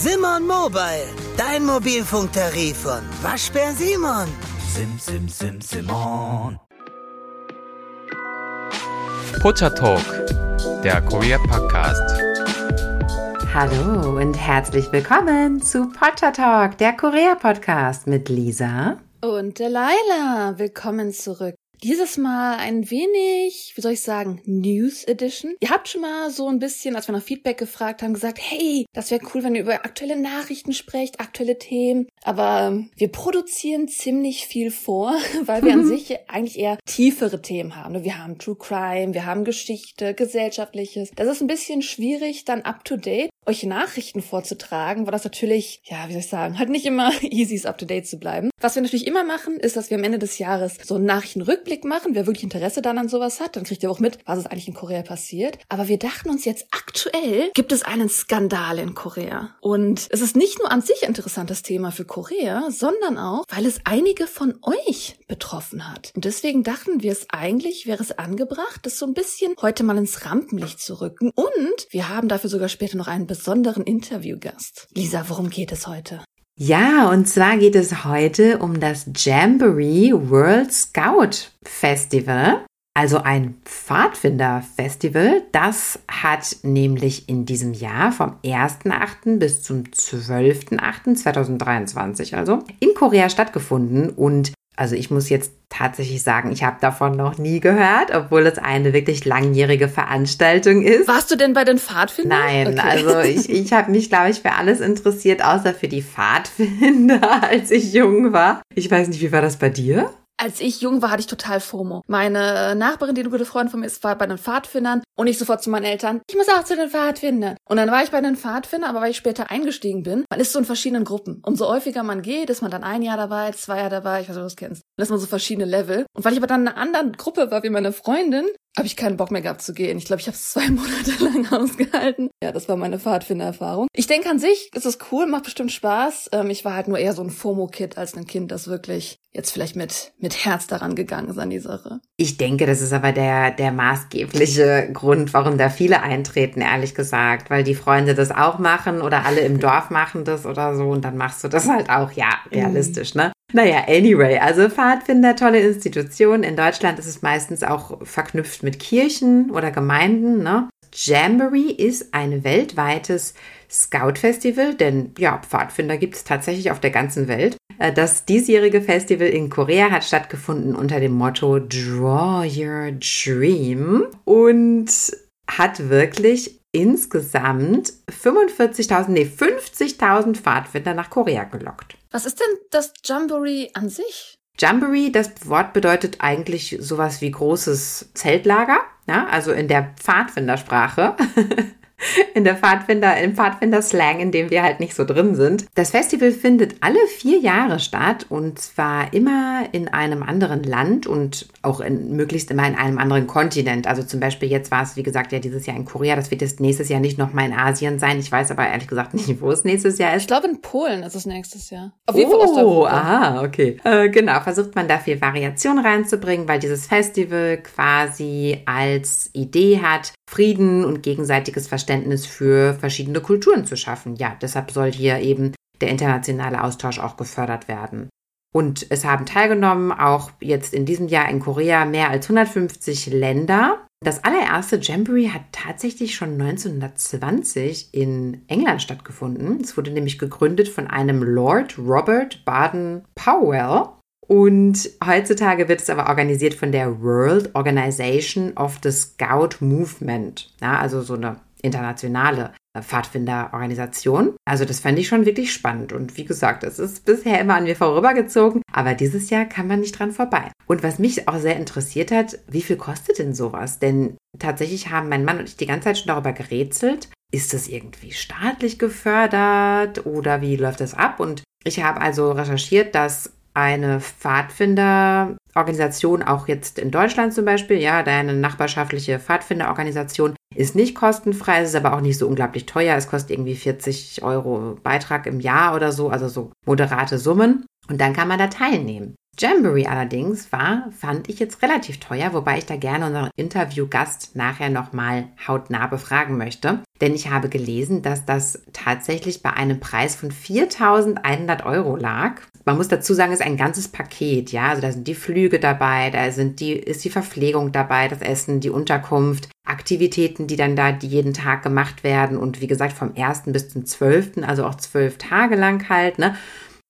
Simon Mobile, dein Mobilfunktarif von Waschbär Simon. Sim, sim, sim, Simon. Pocha Talk, der Korea Podcast. Hallo und herzlich willkommen zu Pocha Talk, der Korea Podcast mit Lisa und Delilah. Willkommen zurück. Dieses Mal ein wenig, wie soll ich sagen, News Edition. Ihr habt schon mal so ein bisschen, als wir nach Feedback gefragt haben, gesagt, hey, das wäre cool, wenn ihr über aktuelle Nachrichten sprecht, aktuelle Themen. Aber wir produzieren ziemlich viel vor, weil wir an sich eigentlich eher tiefere Themen haben. Wir haben True Crime, wir haben Geschichte, Gesellschaftliches. Das ist ein bisschen schwierig, dann up to date euch Nachrichten vorzutragen, weil das natürlich, ja, wie soll ich sagen, halt nicht immer easy up to date zu bleiben. Was wir natürlich immer machen, ist, dass wir am Ende des Jahres so einen Nachrichtenrückblick machen. Wer wirklich Interesse dann an sowas hat, dann kriegt ihr auch mit, was ist eigentlich in Korea passiert. Aber wir dachten uns jetzt, aktuell gibt es einen Skandal in Korea. Und es ist nicht nur an sich interessantes Thema für Korea, sondern auch, weil es einige von euch betroffen hat. Und deswegen dachten wir es eigentlich, wäre es angebracht, das so ein bisschen heute mal ins Rampenlicht zu rücken. Und wir haben dafür sogar später noch einen besonderen Interviewgast. Lisa, worum geht es heute? Ja, und zwar geht es heute um das Jamboree World Scout Festival. Also ein Pfadfinder-Festival, das hat nämlich in diesem Jahr vom 1.8. bis zum 12.8.2023 also in Korea stattgefunden und also ich muss jetzt tatsächlich sagen, ich habe davon noch nie gehört, obwohl es eine wirklich langjährige Veranstaltung ist. Warst du denn bei den Pfadfindern? Nein, okay. also ich, ich habe mich, glaube ich, für alles interessiert, außer für die Pfadfinder, als ich jung war. Ich weiß nicht, wie war das bei dir? Als ich jung war, hatte ich total FOMO. Meine Nachbarin, die eine gute Freundin von mir ist, war bei den Pfadfindern und ich sofort zu meinen Eltern, ich muss auch zu den Pfadfindern. Und dann war ich bei den Pfadfindern, aber weil ich später eingestiegen bin, man ist so in verschiedenen Gruppen. Umso häufiger man geht, ist man dann ein Jahr dabei, zwei Jahre dabei, ich weiß nicht, ob du das kennst. Dann ist man so verschiedene Level. Und weil ich aber dann in einer anderen Gruppe war wie meine Freundin, habe ich keinen Bock mehr gehabt zu gehen. Ich glaube, ich habe es zwei Monate lang ausgehalten. Ja, das war meine Pfadfindererfahrung. Ich denke an sich ist es cool, macht bestimmt Spaß. Ähm, ich war halt nur eher so ein FOMO-Kid als ein Kind, das wirklich jetzt vielleicht mit, mit Herz daran gegangen ist an die Sache. Ich denke, das ist aber der, der maßgebliche Grund, warum da viele eintreten, ehrlich gesagt, weil die Freunde das auch machen oder alle im Dorf machen das oder so und dann machst du das halt auch, ja, realistisch, ne? Naja, anyway, also Pfadfinder, tolle Institution. In Deutschland ist es meistens auch verknüpft mit Kirchen oder Gemeinden. Ne? Jamboree ist ein weltweites Scout-Festival, denn ja, Pfadfinder gibt es tatsächlich auf der ganzen Welt. Äh, das diesjährige Festival in Korea hat stattgefunden unter dem Motto Draw Your Dream und hat wirklich insgesamt 45.000, nee, 50.000 Pfadfinder nach Korea gelockt. Was ist denn das Jamboree an sich? Jamboree, das Wort bedeutet eigentlich sowas wie großes Zeltlager, ja, also in der Pfadfindersprache. in der Pfadfinder, im Pfadfinder-Slang, in dem wir halt nicht so drin sind. Das Festival findet alle vier Jahre statt und zwar immer in einem anderen Land und auch in, möglichst immer in einem anderen Kontinent. Also zum Beispiel jetzt war es, wie gesagt, ja dieses Jahr in Korea. Das wird jetzt nächstes Jahr nicht nochmal in Asien sein. Ich weiß aber ehrlich gesagt nicht, wo es nächstes Jahr ist. Ich glaube, in Polen ist es nächstes Jahr. Auf jeden Fall oh, aha, okay. Äh, genau, versucht man da viel Variation reinzubringen, weil dieses Festival quasi als Idee hat, Frieden und gegenseitiges Verständnis für verschiedene Kulturen zu schaffen. Ja, deshalb soll hier eben der internationale Austausch auch gefördert werden. Und es haben teilgenommen auch jetzt in diesem Jahr in Korea mehr als 150 Länder. Das allererste Jamboree hat tatsächlich schon 1920 in England stattgefunden. Es wurde nämlich gegründet von einem Lord Robert Baden Powell. Und heutzutage wird es aber organisiert von der World Organization of the Scout Movement. Ja, also so eine internationale Pfadfinderorganisation. Also das fand ich schon wirklich spannend. Und wie gesagt, es ist bisher immer an mir vorübergezogen, aber dieses Jahr kann man nicht dran vorbei. Und was mich auch sehr interessiert hat, wie viel kostet denn sowas? Denn tatsächlich haben mein Mann und ich die ganze Zeit schon darüber gerätselt. Ist das irgendwie staatlich gefördert oder wie läuft das ab? Und ich habe also recherchiert, dass eine Pfadfinderorganisation, auch jetzt in Deutschland zum Beispiel, ja, eine nachbarschaftliche Pfadfinderorganisation ist nicht kostenfrei, ist aber auch nicht so unglaublich teuer. Es kostet irgendwie 40 Euro Beitrag im Jahr oder so, also so moderate Summen. Und dann kann man da teilnehmen. Jamboree allerdings war, fand ich jetzt relativ teuer, wobei ich da gerne unseren Interviewgast nachher nochmal hautnah befragen möchte. Denn ich habe gelesen, dass das tatsächlich bei einem Preis von 4.100 Euro lag. Man muss dazu sagen, es ist ein ganzes Paket, ja. Also da sind die Flüge dabei, da sind die, ist die Verpflegung dabei, das Essen, die Unterkunft, Aktivitäten, die dann da die jeden Tag gemacht werden und wie gesagt vom 1. bis zum 12., also auch zwölf Tage lang halt, ne.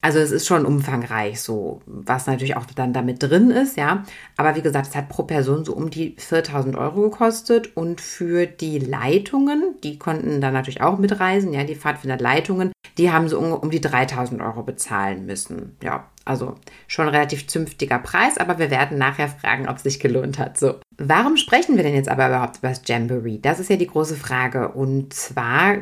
Also es ist schon umfangreich so, was natürlich auch dann damit drin ist, ja. Aber wie gesagt, es hat pro Person so um die 4000 Euro gekostet und für die Leitungen, die konnten dann natürlich auch mitreisen, ja, die Pfadfinderleitungen, die haben so um, die 3000 Euro bezahlen müssen, ja. Also schon relativ zünftiger Preis, aber wir werden nachher fragen, ob es sich gelohnt hat. So. Warum sprechen wir denn jetzt aber überhaupt über das Jamboree? Das ist ja die große Frage. Und zwar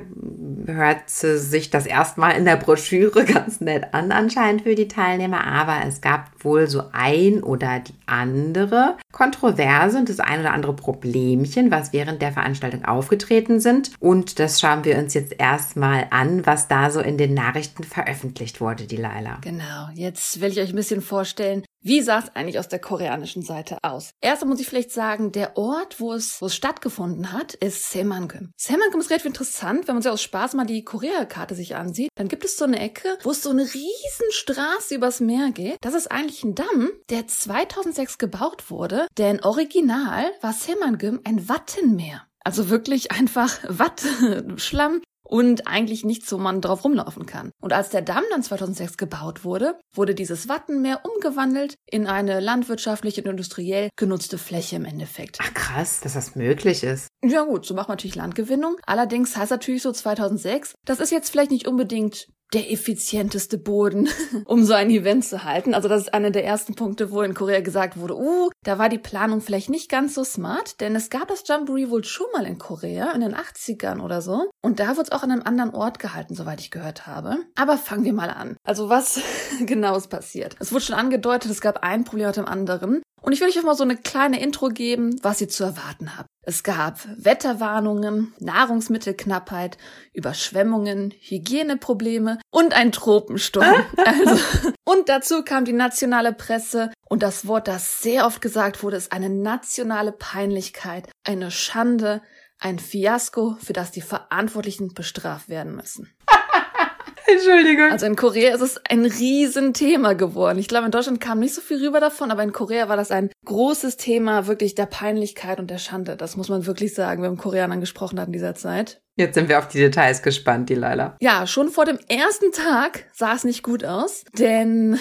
hört sich das erstmal in der Broschüre ganz nett an, anscheinend für die Teilnehmer, aber es gab wohl so ein oder die andere Kontroverse und das ein oder andere Problemchen, was während der Veranstaltung aufgetreten sind. Und das schauen wir uns jetzt erstmal an, was da so in den Nachrichten veröffentlicht wurde, die Laila. Genau, jetzt will ich euch ein bisschen vorstellen, wie sah es eigentlich aus der koreanischen Seite aus? Erst muss ich vielleicht sagen, der Ort, wo es, wo es stattgefunden hat, ist Semangüm. Semangüm ist relativ interessant, wenn man sich aus Spaß mal die Korea-Karte sich ansieht. Dann gibt es so eine Ecke, wo es so eine riesen Straße übers Meer geht. Das ist eigentlich ein Damm, der 2006 gebaut wurde, denn original war Semangüm ein Wattenmeer. Also wirklich einfach Watt, Schlamm, und eigentlich nichts, wo man drauf rumlaufen kann. Und als der Damm dann 2006 gebaut wurde, wurde dieses Wattenmeer umgewandelt in eine landwirtschaftlich und industriell genutzte Fläche im Endeffekt. Ach krass, dass das möglich ist. Ja gut, so macht man natürlich Landgewinnung. Allerdings heißt natürlich so 2006, das ist jetzt vielleicht nicht unbedingt der effizienteste Boden, um so ein Event zu halten. Also das ist einer der ersten Punkte, wo in Korea gesagt wurde, uh, da war die Planung vielleicht nicht ganz so smart, denn es gab das Jamboree wohl schon mal in Korea in den 80ern oder so. Und da wurde es auch an einem anderen Ort gehalten, soweit ich gehört habe. Aber fangen wir mal an. Also was genau ist passiert? Es wurde schon angedeutet, es gab ein Problem mit dem anderen. Und ich will euch auch mal so eine kleine Intro geben, was ihr zu erwarten habt. Es gab Wetterwarnungen, Nahrungsmittelknappheit, Überschwemmungen, Hygieneprobleme und ein Tropensturm. Also, und dazu kam die nationale Presse und das Wort, das sehr oft gesagt wurde, ist eine nationale Peinlichkeit, eine Schande, ein Fiasko, für das die Verantwortlichen bestraft werden müssen. Entschuldigung. Also in Korea ist es ein Riesenthema geworden. Ich glaube, in Deutschland kam nicht so viel rüber davon, aber in Korea war das ein großes Thema wirklich der Peinlichkeit und der Schande. Das muss man wirklich sagen, wenn man Koreanern gesprochen hat in dieser Zeit. Jetzt sind wir auf die Details gespannt, die Laila. Ja, schon vor dem ersten Tag sah es nicht gut aus, denn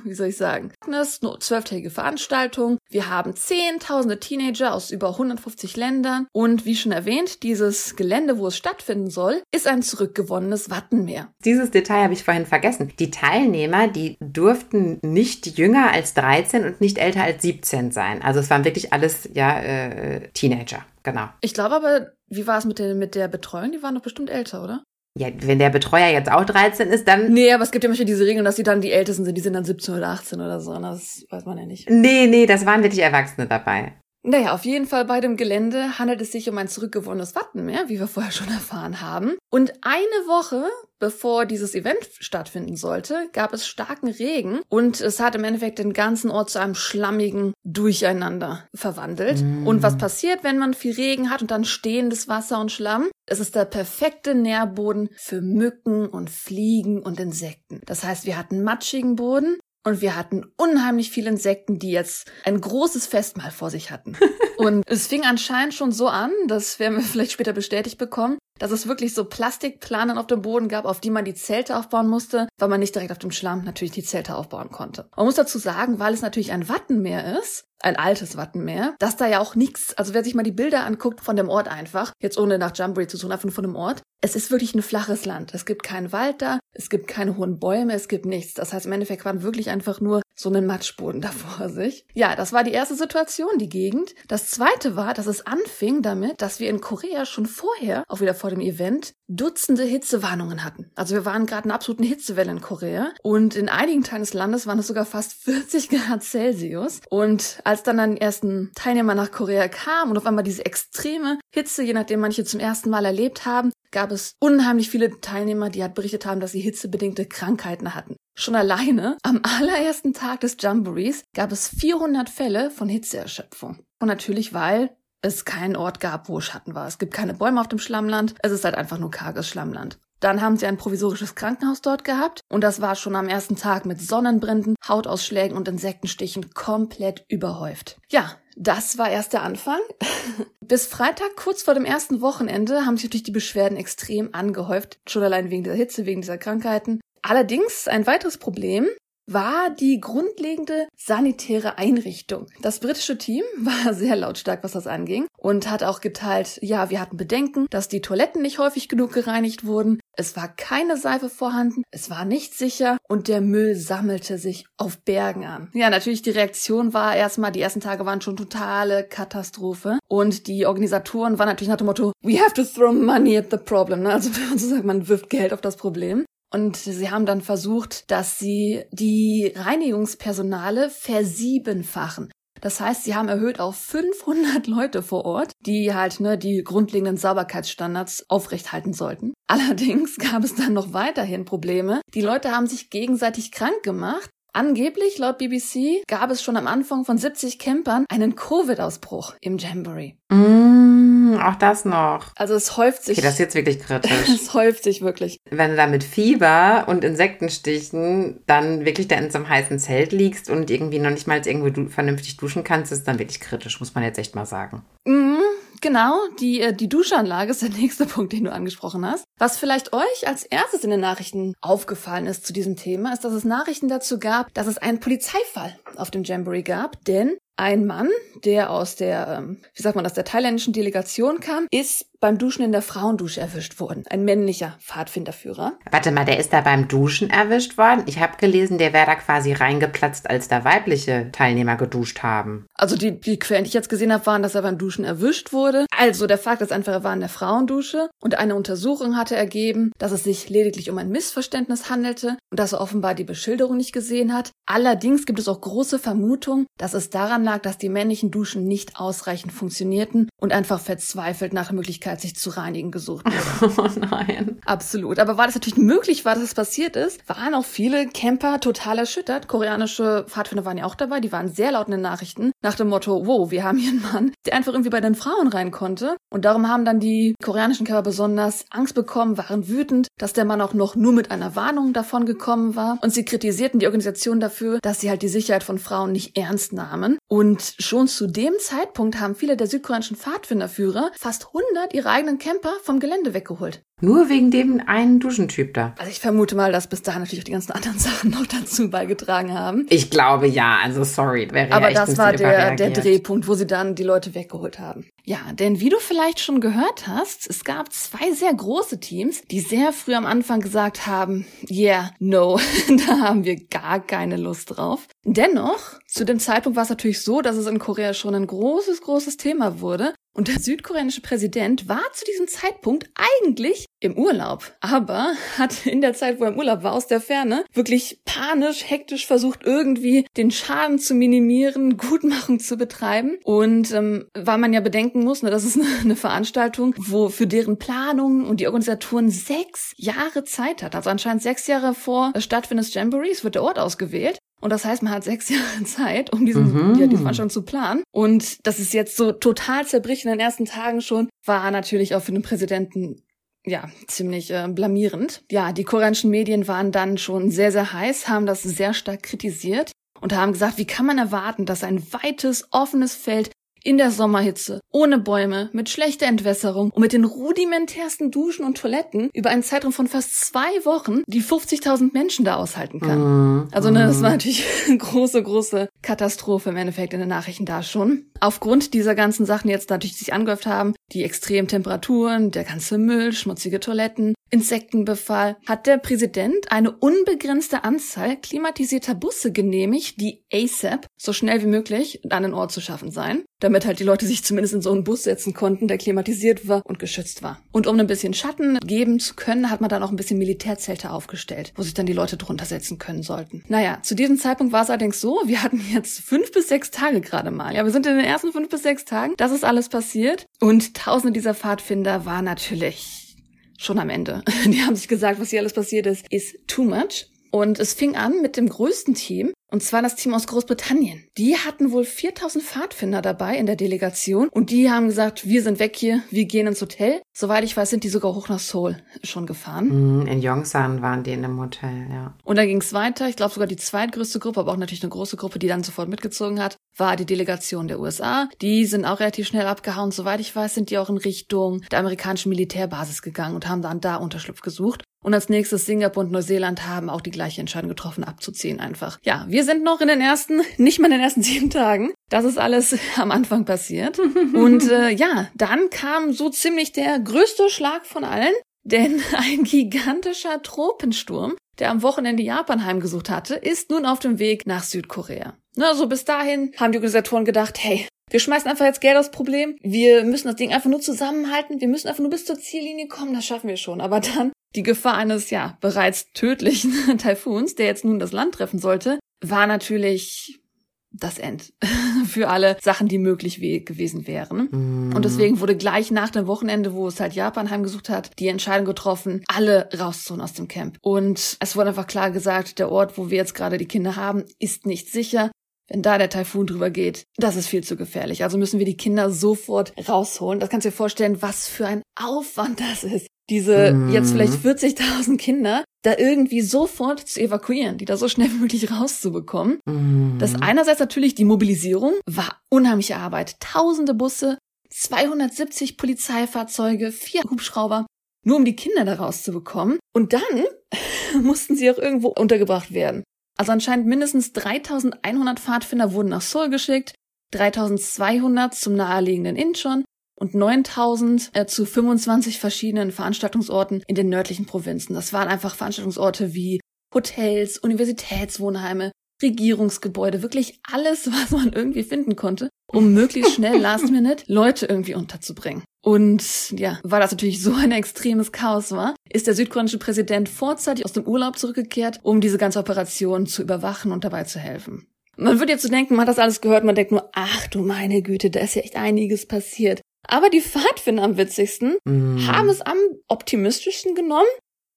wie soll ich sagen, eine zwölftägige Veranstaltung. Wir haben zehntausende Teenager aus über 150 Ländern und wie schon erwähnt, dieses Gelände, wo es stattfinden soll, ist ein zurückgewonnenes Wattenmeer. Dieses Detail habe ich vorhin vergessen. Die Teilnehmer, die durften nicht jünger als 13 und nicht älter als 17 sein. Also es waren wirklich alles ja äh, Teenager. Genau. Ich glaube aber, wie war es mit, den, mit der Betreuung? Die waren doch bestimmt älter, oder? Ja, wenn der Betreuer jetzt auch 13 ist, dann. Nee, aber es gibt ja manchmal diese Regeln, dass die dann die Ältesten sind, die sind dann 17 oder 18 oder so. Das weiß man ja nicht. Nee, nee, das waren wirklich Erwachsene dabei. Naja, auf jeden Fall bei dem Gelände handelt es sich um ein zurückgewonnenes Wattenmeer, wie wir vorher schon erfahren haben. Und eine Woche bevor dieses Event stattfinden sollte, gab es starken Regen und es hat im Endeffekt den ganzen Ort zu einem schlammigen Durcheinander verwandelt. Mm. Und was passiert, wenn man viel Regen hat und dann stehendes Wasser und Schlamm? Es ist der perfekte Nährboden für Mücken und Fliegen und Insekten. Das heißt, wir hatten matschigen Boden, und wir hatten unheimlich viele Insekten, die jetzt ein großes Festmahl vor sich hatten. Und es fing anscheinend schon so an, das werden wir vielleicht später bestätigt bekommen, dass es wirklich so Plastikplanen auf dem Boden gab, auf die man die Zelte aufbauen musste, weil man nicht direkt auf dem Schlamm natürlich die Zelte aufbauen konnte. Man muss dazu sagen, weil es natürlich ein Wattenmeer ist, ein altes Wattenmeer, dass da ja auch nichts, also wer sich mal die Bilder anguckt von dem Ort einfach, jetzt ohne nach Jamboree zu suchen, einfach von dem Ort, es ist wirklich ein flaches Land. Es gibt keinen Wald da, es gibt keine hohen Bäume, es gibt nichts. Das heißt, im Endeffekt waren wirklich einfach nur so einen Matschboden da vor sich. Ja, das war die erste Situation, die Gegend. Das zweite war, dass es anfing damit, dass wir in Korea schon vorher, auch wieder vor dem Event, Dutzende Hitzewarnungen hatten. Also wir waren gerade in einer absoluten Hitzewelle in Korea und in einigen Teilen des Landes waren es sogar fast 40 Grad Celsius. Und als dann dann die ersten Teilnehmer nach Korea kamen und auf einmal diese extreme Hitze, je nachdem manche zum ersten Mal erlebt haben, gab es unheimlich viele Teilnehmer, die halt berichtet haben, dass sie hitzebedingte Krankheiten hatten. Schon alleine am allerersten Tag des Jamborees gab es 400 Fälle von Hitzeerschöpfung. Und natürlich, weil es keinen Ort gab, wo Schatten war. Es gibt keine Bäume auf dem Schlammland. Es ist halt einfach nur karges Schlammland. Dann haben sie ein provisorisches Krankenhaus dort gehabt und das war schon am ersten Tag mit Sonnenbränden, Hautausschlägen und Insektenstichen komplett überhäuft. Ja, das war erst der Anfang. Bis Freitag, kurz vor dem ersten Wochenende, haben sich natürlich die Beschwerden extrem angehäuft, schon allein wegen der Hitze, wegen dieser Krankheiten. Allerdings ein weiteres Problem war die grundlegende sanitäre Einrichtung. Das britische Team war sehr lautstark, was das anging und hat auch geteilt, ja, wir hatten Bedenken, dass die Toiletten nicht häufig genug gereinigt wurden. Es war keine Seife vorhanden, es war nicht sicher und der Müll sammelte sich auf Bergen an. Ja, natürlich die Reaktion war erstmal, die ersten Tage waren schon totale Katastrophe und die Organisatoren waren natürlich nach dem Motto, we have to throw money at the problem. Ne? Also wenn man so sagt, man wirft Geld auf das Problem. Und sie haben dann versucht, dass sie die Reinigungspersonale versiebenfachen. Das heißt, sie haben erhöht auf 500 Leute vor Ort, die halt ne, die grundlegenden Sauberkeitsstandards aufrechthalten sollten. Allerdings gab es dann noch weiterhin Probleme. Die Leute haben sich gegenseitig krank gemacht. Angeblich, laut BBC, gab es schon am Anfang von 70 Campern einen Covid-Ausbruch im Jamboree. Mm, auch das noch. Also es häuft sich. Okay, das ist jetzt wirklich kritisch. es häuft sich wirklich. Wenn du da mit Fieber und Insektenstichen dann wirklich da in so einem heißen Zelt liegst und irgendwie noch nicht mal irgendwie du vernünftig duschen kannst, ist dann wirklich kritisch, muss man jetzt echt mal sagen. Mhm. Genau, die, äh, die Duschanlage ist der nächste Punkt, den du angesprochen hast. Was vielleicht euch als erstes in den Nachrichten aufgefallen ist zu diesem Thema, ist, dass es Nachrichten dazu gab, dass es einen Polizeifall auf dem Jamboree gab, denn ein Mann, der aus der, ähm, wie sagt man das, der thailändischen Delegation kam, ist beim Duschen in der Frauendusche erwischt worden. Ein männlicher Pfadfinderführer. Warte mal, der ist da beim Duschen erwischt worden? Ich habe gelesen, der wäre da quasi reingeplatzt, als da weibliche Teilnehmer geduscht haben. Also die, die Quellen, die ich jetzt gesehen habe, waren, dass er beim Duschen erwischt wurde. Also der Fakt ist einfach, er war in der Frauendusche und eine Untersuchung hatte ergeben, dass es sich lediglich um ein Missverständnis handelte und dass er offenbar die Beschilderung nicht gesehen hat. Allerdings gibt es auch große Vermutungen, dass es daran lag, dass die männlichen Duschen nicht ausreichend funktionierten und einfach verzweifelt nach Möglichkeit, sich zu reinigen, gesucht wurde. Oh nein. Absolut. Aber weil das natürlich möglich war, dass es passiert ist, waren auch viele Camper total erschüttert. Koreanische Pfadfinder waren ja auch dabei, die waren sehr laut in den Nachrichten, nach dem Motto, wow, wir haben hier einen Mann, der einfach irgendwie bei den Frauen rein konnte. Und darum haben dann die koreanischen Camper besonders Angst bekommen, waren wütend, dass der Mann auch noch nur mit einer Warnung davon gekommen war. Und sie kritisierten die Organisation dafür, dass sie halt die Sicherheit von Frauen nicht ernst nahmen. Und schon zu dem Zeitpunkt haben viele der südkoreanischen Pfadfinderführer fast 100 ihre eigenen Camper vom Gelände weggeholt. Nur wegen dem einen Duschentyp da. Also ich vermute mal, dass bis dahin natürlich auch die ganzen anderen Sachen noch dazu beigetragen haben. Ich glaube ja, also sorry. Wäre Aber ja das war der, der. Drehpunkt, wo sie dann die Leute weggeholt haben. Ja, denn wie du vielleicht schon gehört hast, es gab zwei sehr große Teams, die sehr früh am Anfang gesagt haben, yeah, no, da haben wir gar keine Lust drauf. Dennoch, zu dem Zeitpunkt war es natürlich so, dass es in Korea schon ein großes, großes Thema wurde. Und der südkoreanische Präsident war zu diesem Zeitpunkt eigentlich im Urlaub, aber hat in der Zeit, wo er im Urlaub war, aus der Ferne wirklich panisch, hektisch versucht, irgendwie den Schaden zu minimieren, Gutmachung zu betreiben. Und ähm, weil man ja bedenken muss, ne, das ist eine, eine Veranstaltung, wo für deren Planung und die Organisatoren sechs Jahre Zeit hat. Also anscheinend sechs Jahre vor Stattfinden des Jamborees wird der Ort ausgewählt. Und das heißt, man hat sechs Jahre Zeit, um diesen, Mhm. ja, die Veranstaltung zu planen. Und das ist jetzt so total zerbricht in den ersten Tagen schon, war natürlich auch für den Präsidenten ja, ziemlich äh, blamierend. Ja, die koreanischen Medien waren dann schon sehr, sehr heiß, haben das sehr stark kritisiert und haben gesagt, wie kann man erwarten, dass ein weites, offenes Feld in der Sommerhitze, ohne Bäume, mit schlechter Entwässerung und mit den rudimentärsten Duschen und Toiletten über einen Zeitraum von fast zwei Wochen die 50.000 Menschen da aushalten kann. Mhm. Also ne, das war natürlich eine große, große Katastrophe im Endeffekt in den Nachrichten da schon. Aufgrund dieser ganzen Sachen, die jetzt natürlich sich angehäuft haben, die extremen Temperaturen, der ganze Müll, schmutzige Toiletten, Insektenbefall, hat der Präsident eine unbegrenzte Anzahl klimatisierter Busse genehmigt, die ASAP so schnell wie möglich an den Ort zu schaffen seien, damit halt die Leute sich zumindest in so einen Bus setzen konnten, der klimatisiert war und geschützt war. Und um ein bisschen Schatten geben zu können, hat man dann auch ein bisschen Militärzelte aufgestellt, wo sich dann die Leute drunter setzen können sollten. Naja, zu diesem Zeitpunkt war es allerdings so, wir hatten jetzt fünf bis sechs Tage gerade mal. Ja, wir sind in den ersten fünf bis sechs Tagen. Das ist alles passiert. Und tausende dieser Pfadfinder waren natürlich schon am Ende. Die haben sich gesagt, was hier alles passiert ist, ist too much. Und es fing an mit dem größten Team, und zwar das Team aus Großbritannien. Die hatten wohl 4000 Pfadfinder dabei in der Delegation und die haben gesagt, wir sind weg hier, wir gehen ins Hotel. Soweit ich weiß, sind die sogar hoch nach Seoul schon gefahren. Mm, in Yongsan waren die in einem Hotel, ja. Und dann ging es weiter. Ich glaube sogar die zweitgrößte Gruppe, aber auch natürlich eine große Gruppe, die dann sofort mitgezogen hat, war die Delegation der USA. Die sind auch relativ schnell abgehauen. Soweit ich weiß, sind die auch in Richtung der amerikanischen Militärbasis gegangen und haben dann da Unterschlupf gesucht. Und als nächstes Singapur und Neuseeland haben auch die gleiche Entscheidung getroffen, abzuziehen einfach. Ja, wir sind noch in den ersten, nicht mal in den ersten sieben Tagen. Das ist alles am Anfang passiert. Und äh, ja, dann kam so ziemlich der größte Schlag von allen, denn ein gigantischer Tropensturm, der am Wochenende Japan heimgesucht hatte, ist nun auf dem Weg nach Südkorea. Na, so bis dahin haben die Organisatoren gedacht, hey, wir schmeißen einfach jetzt Geld aufs Problem. Wir müssen das Ding einfach nur zusammenhalten. Wir müssen einfach nur bis zur Ziellinie kommen. Das schaffen wir schon. Aber dann die Gefahr eines, ja, bereits tödlichen Taifuns, der jetzt nun das Land treffen sollte, war natürlich das End für alle Sachen, die möglich gewesen wären. Mm. Und deswegen wurde gleich nach dem Wochenende, wo es halt Japan heimgesucht hat, die Entscheidung getroffen, alle rauszuholen aus dem Camp. Und es wurde einfach klar gesagt, der Ort, wo wir jetzt gerade die Kinder haben, ist nicht sicher. Wenn da der Taifun drüber geht, das ist viel zu gefährlich. Also müssen wir die Kinder sofort rausholen. Das kannst du dir vorstellen, was für ein Aufwand das ist diese mhm. jetzt vielleicht 40.000 Kinder da irgendwie sofort zu evakuieren, die da so schnell wie möglich rauszubekommen. Mhm. Das einerseits natürlich die Mobilisierung war unheimliche Arbeit. Tausende Busse, 270 Polizeifahrzeuge, vier Hubschrauber, nur um die Kinder da rauszubekommen. Und dann mussten sie auch irgendwo untergebracht werden. Also anscheinend mindestens 3100 Pfadfinder wurden nach Seoul geschickt, 3200 zum naheliegenden Incheon und 9000 äh, zu 25 verschiedenen Veranstaltungsorten in den nördlichen Provinzen. Das waren einfach Veranstaltungsorte wie Hotels, Universitätswohnheime, Regierungsgebäude, wirklich alles, was man irgendwie finden konnte, um möglichst schnell last minute Leute irgendwie unterzubringen. Und ja, weil das natürlich so ein extremes Chaos war, ist der südkoreanische Präsident vorzeitig aus dem Urlaub zurückgekehrt, um diese ganze Operation zu überwachen und dabei zu helfen. Man würde jetzt so denken, man hat das alles gehört, man denkt nur, ach du meine Güte, da ist ja echt einiges passiert. Aber die Pfadfinder am witzigsten mm. haben es am optimistischsten genommen.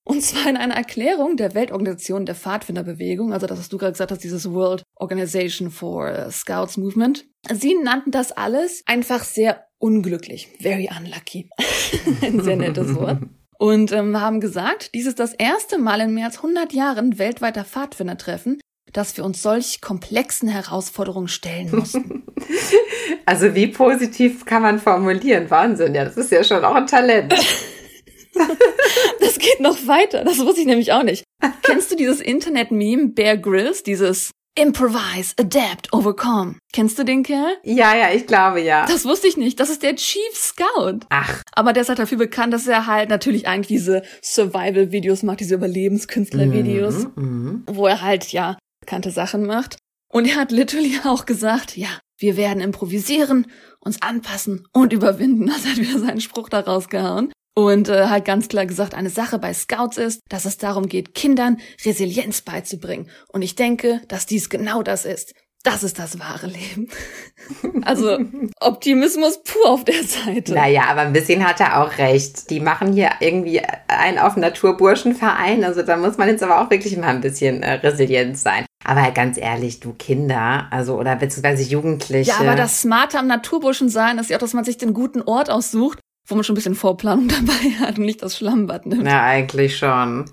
Und zwar in einer Erklärung der Weltorganisation der Pfadfinderbewegung, also das, was du gerade gesagt hast, dieses World Organization for Scouts Movement. Sie nannten das alles einfach sehr unglücklich. Very unlucky. Ein sehr nettes Wort. Und ähm, haben gesagt, dies ist das erste Mal in mehr als 100 Jahren weltweiter Pfadfindertreffen, dass wir uns solch komplexen Herausforderungen stellen mussten. Also wie positiv kann man formulieren? Wahnsinn, ja, das ist ja schon auch ein Talent. das geht noch weiter, das wusste ich nämlich auch nicht. Kennst du dieses Internet-Meme Bear Grylls, dieses Improvise, Adapt, Overcome. Kennst du den Kerl? Ja, ja, ich glaube ja. Das wusste ich nicht. Das ist der Chief Scout. Ach. Aber der ist halt dafür bekannt, dass er halt natürlich eigentlich diese Survival-Videos macht, diese Überlebenskünstler-Videos, mm -hmm. wo er halt, ja, bekannte Sachen macht. Und er hat literally auch gesagt, ja, wir werden improvisieren, uns anpassen und überwinden. Das hat wieder seinen Spruch da rausgehauen. Und äh, hat ganz klar gesagt, eine Sache bei Scouts ist, dass es darum geht, Kindern Resilienz beizubringen. Und ich denke, dass dies genau das ist. Das ist das wahre Leben. Also Optimismus pur auf der Seite. Naja, aber ein bisschen hat er auch recht. Die machen hier irgendwie einen auf Naturburschenverein. Also da muss man jetzt aber auch wirklich mal ein bisschen äh, resilient sein. Aber ganz ehrlich, du Kinder, also oder beziehungsweise Jugendliche. Ja, aber das Smarte am Naturburschen sein ist ja auch, dass man sich den guten Ort aussucht, wo man schon ein bisschen Vorplanung dabei hat und nicht das Schlammbad nimmt. Ja, eigentlich schon.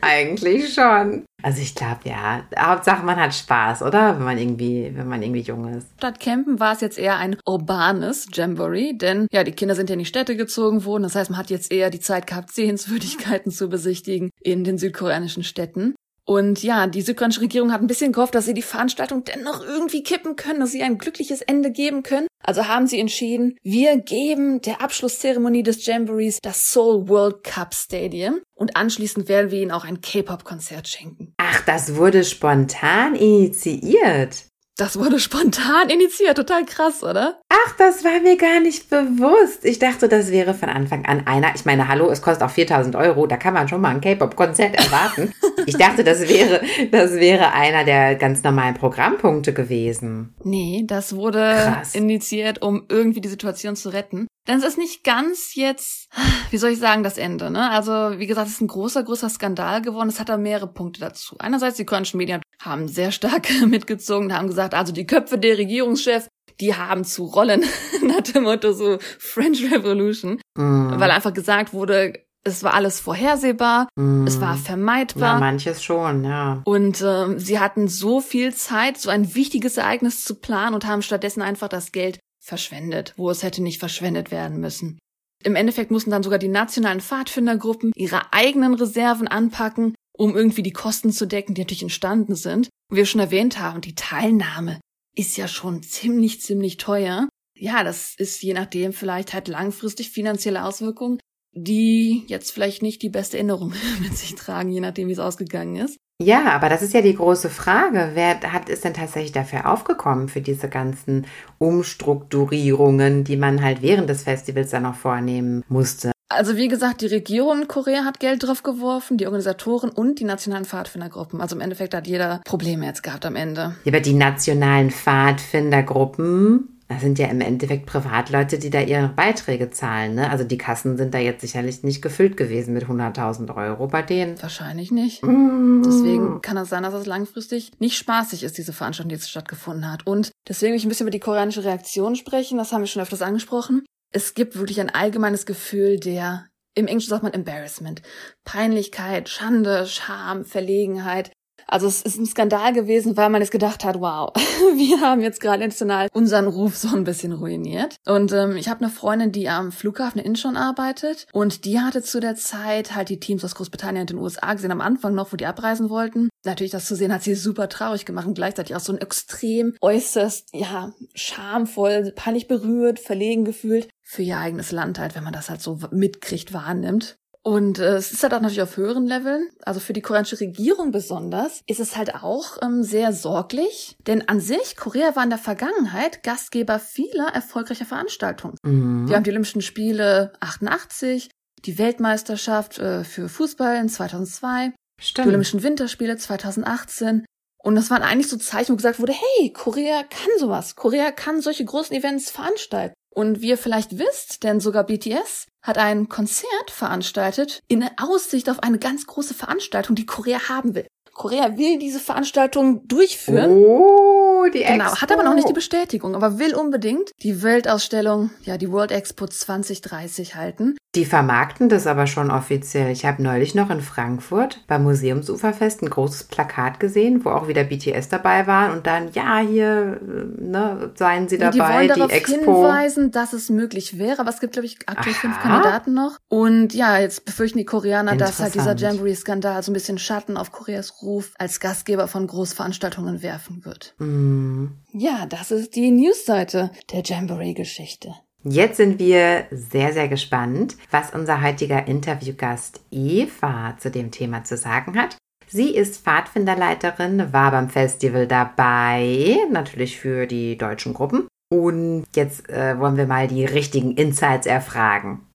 eigentlich schon. Also ich glaube ja, Hauptsache man hat Spaß, oder? Wenn man irgendwie, wenn man irgendwie jung ist. Statt Campen war es jetzt eher ein urbanes Jamboree, denn ja, die Kinder sind ja in die Städte gezogen worden. Das heißt, man hat jetzt eher die Zeit gehabt, Sehenswürdigkeiten zu besichtigen in den südkoreanischen Städten. Und ja, die südkoreanische Regierung hat ein bisschen gehofft, dass sie die Veranstaltung dennoch irgendwie kippen können, dass sie ein glückliches Ende geben können. Also haben sie entschieden, wir geben der Abschlusszeremonie des Jamborees das Seoul World Cup Stadium und anschließend werden wir ihnen auch ein K-Pop-Konzert schenken. Ach, das wurde spontan initiiert. Das wurde spontan initiiert, total krass, oder? Ach, das war mir gar nicht bewusst. Ich dachte, das wäre von Anfang an einer. Ich meine, hallo, es kostet auch 4000 Euro, da kann man schon mal ein K-Pop-Konzert erwarten. ich dachte, das wäre, das wäre einer der ganz normalen Programmpunkte gewesen. Nee, das wurde Krass. initiiert, um irgendwie die Situation zu retten. Denn es ist nicht ganz jetzt, wie soll ich sagen, das Ende. Ne? Also, wie gesagt, es ist ein großer, großer Skandal geworden. Es hat da mehrere Punkte dazu. Einerseits, die koreanischen Medien haben sehr stark mitgezogen, haben gesagt, also die Köpfe der Regierungschefs, die haben zu rollen, nach dem Motto so French Revolution. Mm. Weil einfach gesagt wurde, es war alles vorhersehbar, mm. es war vermeidbar. Ja, manches schon, ja. Und äh, sie hatten so viel Zeit, so ein wichtiges Ereignis zu planen und haben stattdessen einfach das Geld verschwendet, wo es hätte nicht verschwendet werden müssen. Im Endeffekt mussten dann sogar die nationalen Pfadfindergruppen ihre eigenen Reserven anpacken, um irgendwie die Kosten zu decken, die natürlich entstanden sind. Und wir schon erwähnt haben, die Teilnahme ist ja schon ziemlich, ziemlich teuer. Ja, das ist je nachdem vielleicht halt langfristig finanzielle Auswirkungen, die jetzt vielleicht nicht die beste Erinnerung mit sich tragen, je nachdem, wie es ausgegangen ist. Ja, aber das ist ja die große Frage. Wer hat ist denn tatsächlich dafür aufgekommen für diese ganzen Umstrukturierungen, die man halt während des Festivals dann noch vornehmen musste? Also wie gesagt, die Regierung in Korea hat Geld drauf geworfen, die Organisatoren und die nationalen Pfadfindergruppen. Also im Endeffekt hat jeder Probleme jetzt gehabt am Ende. Ja, aber die nationalen Pfadfindergruppen das sind ja im Endeffekt Privatleute, die da ihre Beiträge zahlen. Ne? Also die Kassen sind da jetzt sicherlich nicht gefüllt gewesen mit 100.000 Euro bei denen. Wahrscheinlich nicht. Mm. Deswegen kann es sein, dass es langfristig nicht spaßig ist, diese Veranstaltung, die jetzt stattgefunden hat. Und deswegen will ich ein bisschen über die koreanische Reaktion sprechen. Das haben wir schon öfters angesprochen. Es gibt wirklich ein allgemeines Gefühl der im Englischen sagt man Embarrassment. Peinlichkeit, Schande, Scham, Verlegenheit. Also es ist ein Skandal gewesen, weil man jetzt gedacht hat, wow, wir haben jetzt gerade international unseren Ruf so ein bisschen ruiniert. Und ähm, ich habe eine Freundin, die am Flughafen in Incheon arbeitet und die hatte zu der Zeit halt die Teams aus Großbritannien und den USA gesehen, am Anfang noch, wo die abreisen wollten. Natürlich das zu sehen, hat sie super traurig gemacht und gleichzeitig auch so ein extrem äußerst, ja, schamvoll, peinlich berührt, verlegen gefühlt für ihr eigenes Land halt, wenn man das halt so mitkriegt, wahrnimmt. Und äh, es ist halt auch natürlich auf höheren Leveln, also für die koreanische Regierung besonders, ist es halt auch ähm, sehr sorglich, denn an sich, Korea war in der Vergangenheit Gastgeber vieler erfolgreicher Veranstaltungen. Mhm. Wir haben die Olympischen Spiele 88, die Weltmeisterschaft äh, für Fußball in 2002, Stimmt. die Olympischen Winterspiele 2018. Und das waren eigentlich so Zeichen, wo gesagt wurde, hey, Korea kann sowas. Korea kann solche großen Events veranstalten. Und wie ihr vielleicht wisst, denn sogar BTS hat ein Konzert veranstaltet in Aussicht auf eine ganz große Veranstaltung, die Korea haben will. Korea will diese Veranstaltung durchführen. Oh, die Expo. Genau, hat aber noch nicht die Bestätigung, aber will unbedingt die Weltausstellung, ja, die World Expo 2030 halten. Die vermarkten das aber schon offiziell. Ich habe neulich noch in Frankfurt beim Museumsuferfest ein großes Plakat gesehen, wo auch wieder BTS dabei waren und dann, ja, hier, ne, seien sie dabei, die, wollen die darauf Expo. hinweisen, dass es möglich wäre, aber es gibt, glaube ich, aktuell Aha. fünf Kandidaten noch. Und ja, jetzt befürchten die Koreaner, dass halt dieser Jamboree-Skandal so ein bisschen Schatten auf Koreas Ruf als Gastgeber von Großveranstaltungen werfen wird. Mm. Ja, das ist die Newsseite der Jamboree-Geschichte. Jetzt sind wir sehr, sehr gespannt, was unser heutiger Interviewgast Eva zu dem Thema zu sagen hat. Sie ist Pfadfinderleiterin, war beim Festival dabei, natürlich für die deutschen Gruppen. Und jetzt äh, wollen wir mal die richtigen Insights erfragen.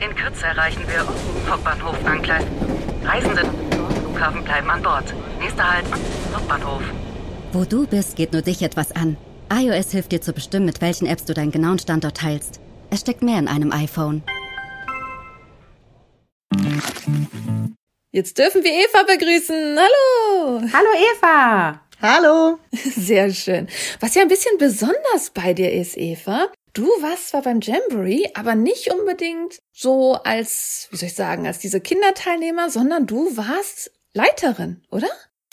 In Kürze erreichen wir Hauptbahnhof Angleis. Reisende Flughafen bleiben an Bord. Nächster Halt, Hauptbahnhof. Wo du bist, geht nur dich etwas an iOS hilft dir zu bestimmen, mit welchen Apps du deinen genauen Standort teilst. Es steckt mehr in einem iPhone. Jetzt dürfen wir Eva begrüßen. Hallo. Hallo Eva. Hallo. Sehr schön. Was ja ein bisschen besonders bei dir ist, Eva, du warst zwar beim Jamboree, aber nicht unbedingt so als, wie soll ich sagen, als diese Kinderteilnehmer, sondern du warst Leiterin, oder?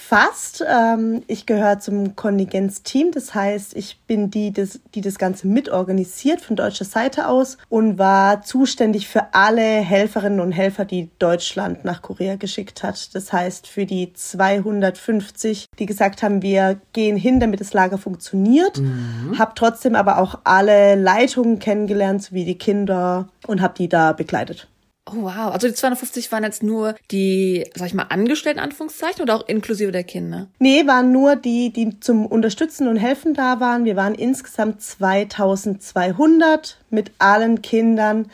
Fast. Ähm, ich gehöre zum Kontingenzteam. Das heißt, ich bin die, das, die das Ganze mitorganisiert von deutscher Seite aus und war zuständig für alle Helferinnen und Helfer, die Deutschland nach Korea geschickt hat. Das heißt, für die 250, die gesagt haben, wir gehen hin, damit das Lager funktioniert. Mhm. Hab trotzdem aber auch alle Leitungen kennengelernt, sowie die Kinder und habe die da begleitet. Oh wow, also die 250 waren jetzt nur die, sag ich mal, Angestellten Anführungszeichen oder auch inklusive der Kinder? Nee, waren nur die, die zum Unterstützen und Helfen da waren. Wir waren insgesamt 2200 mit allen Kindern,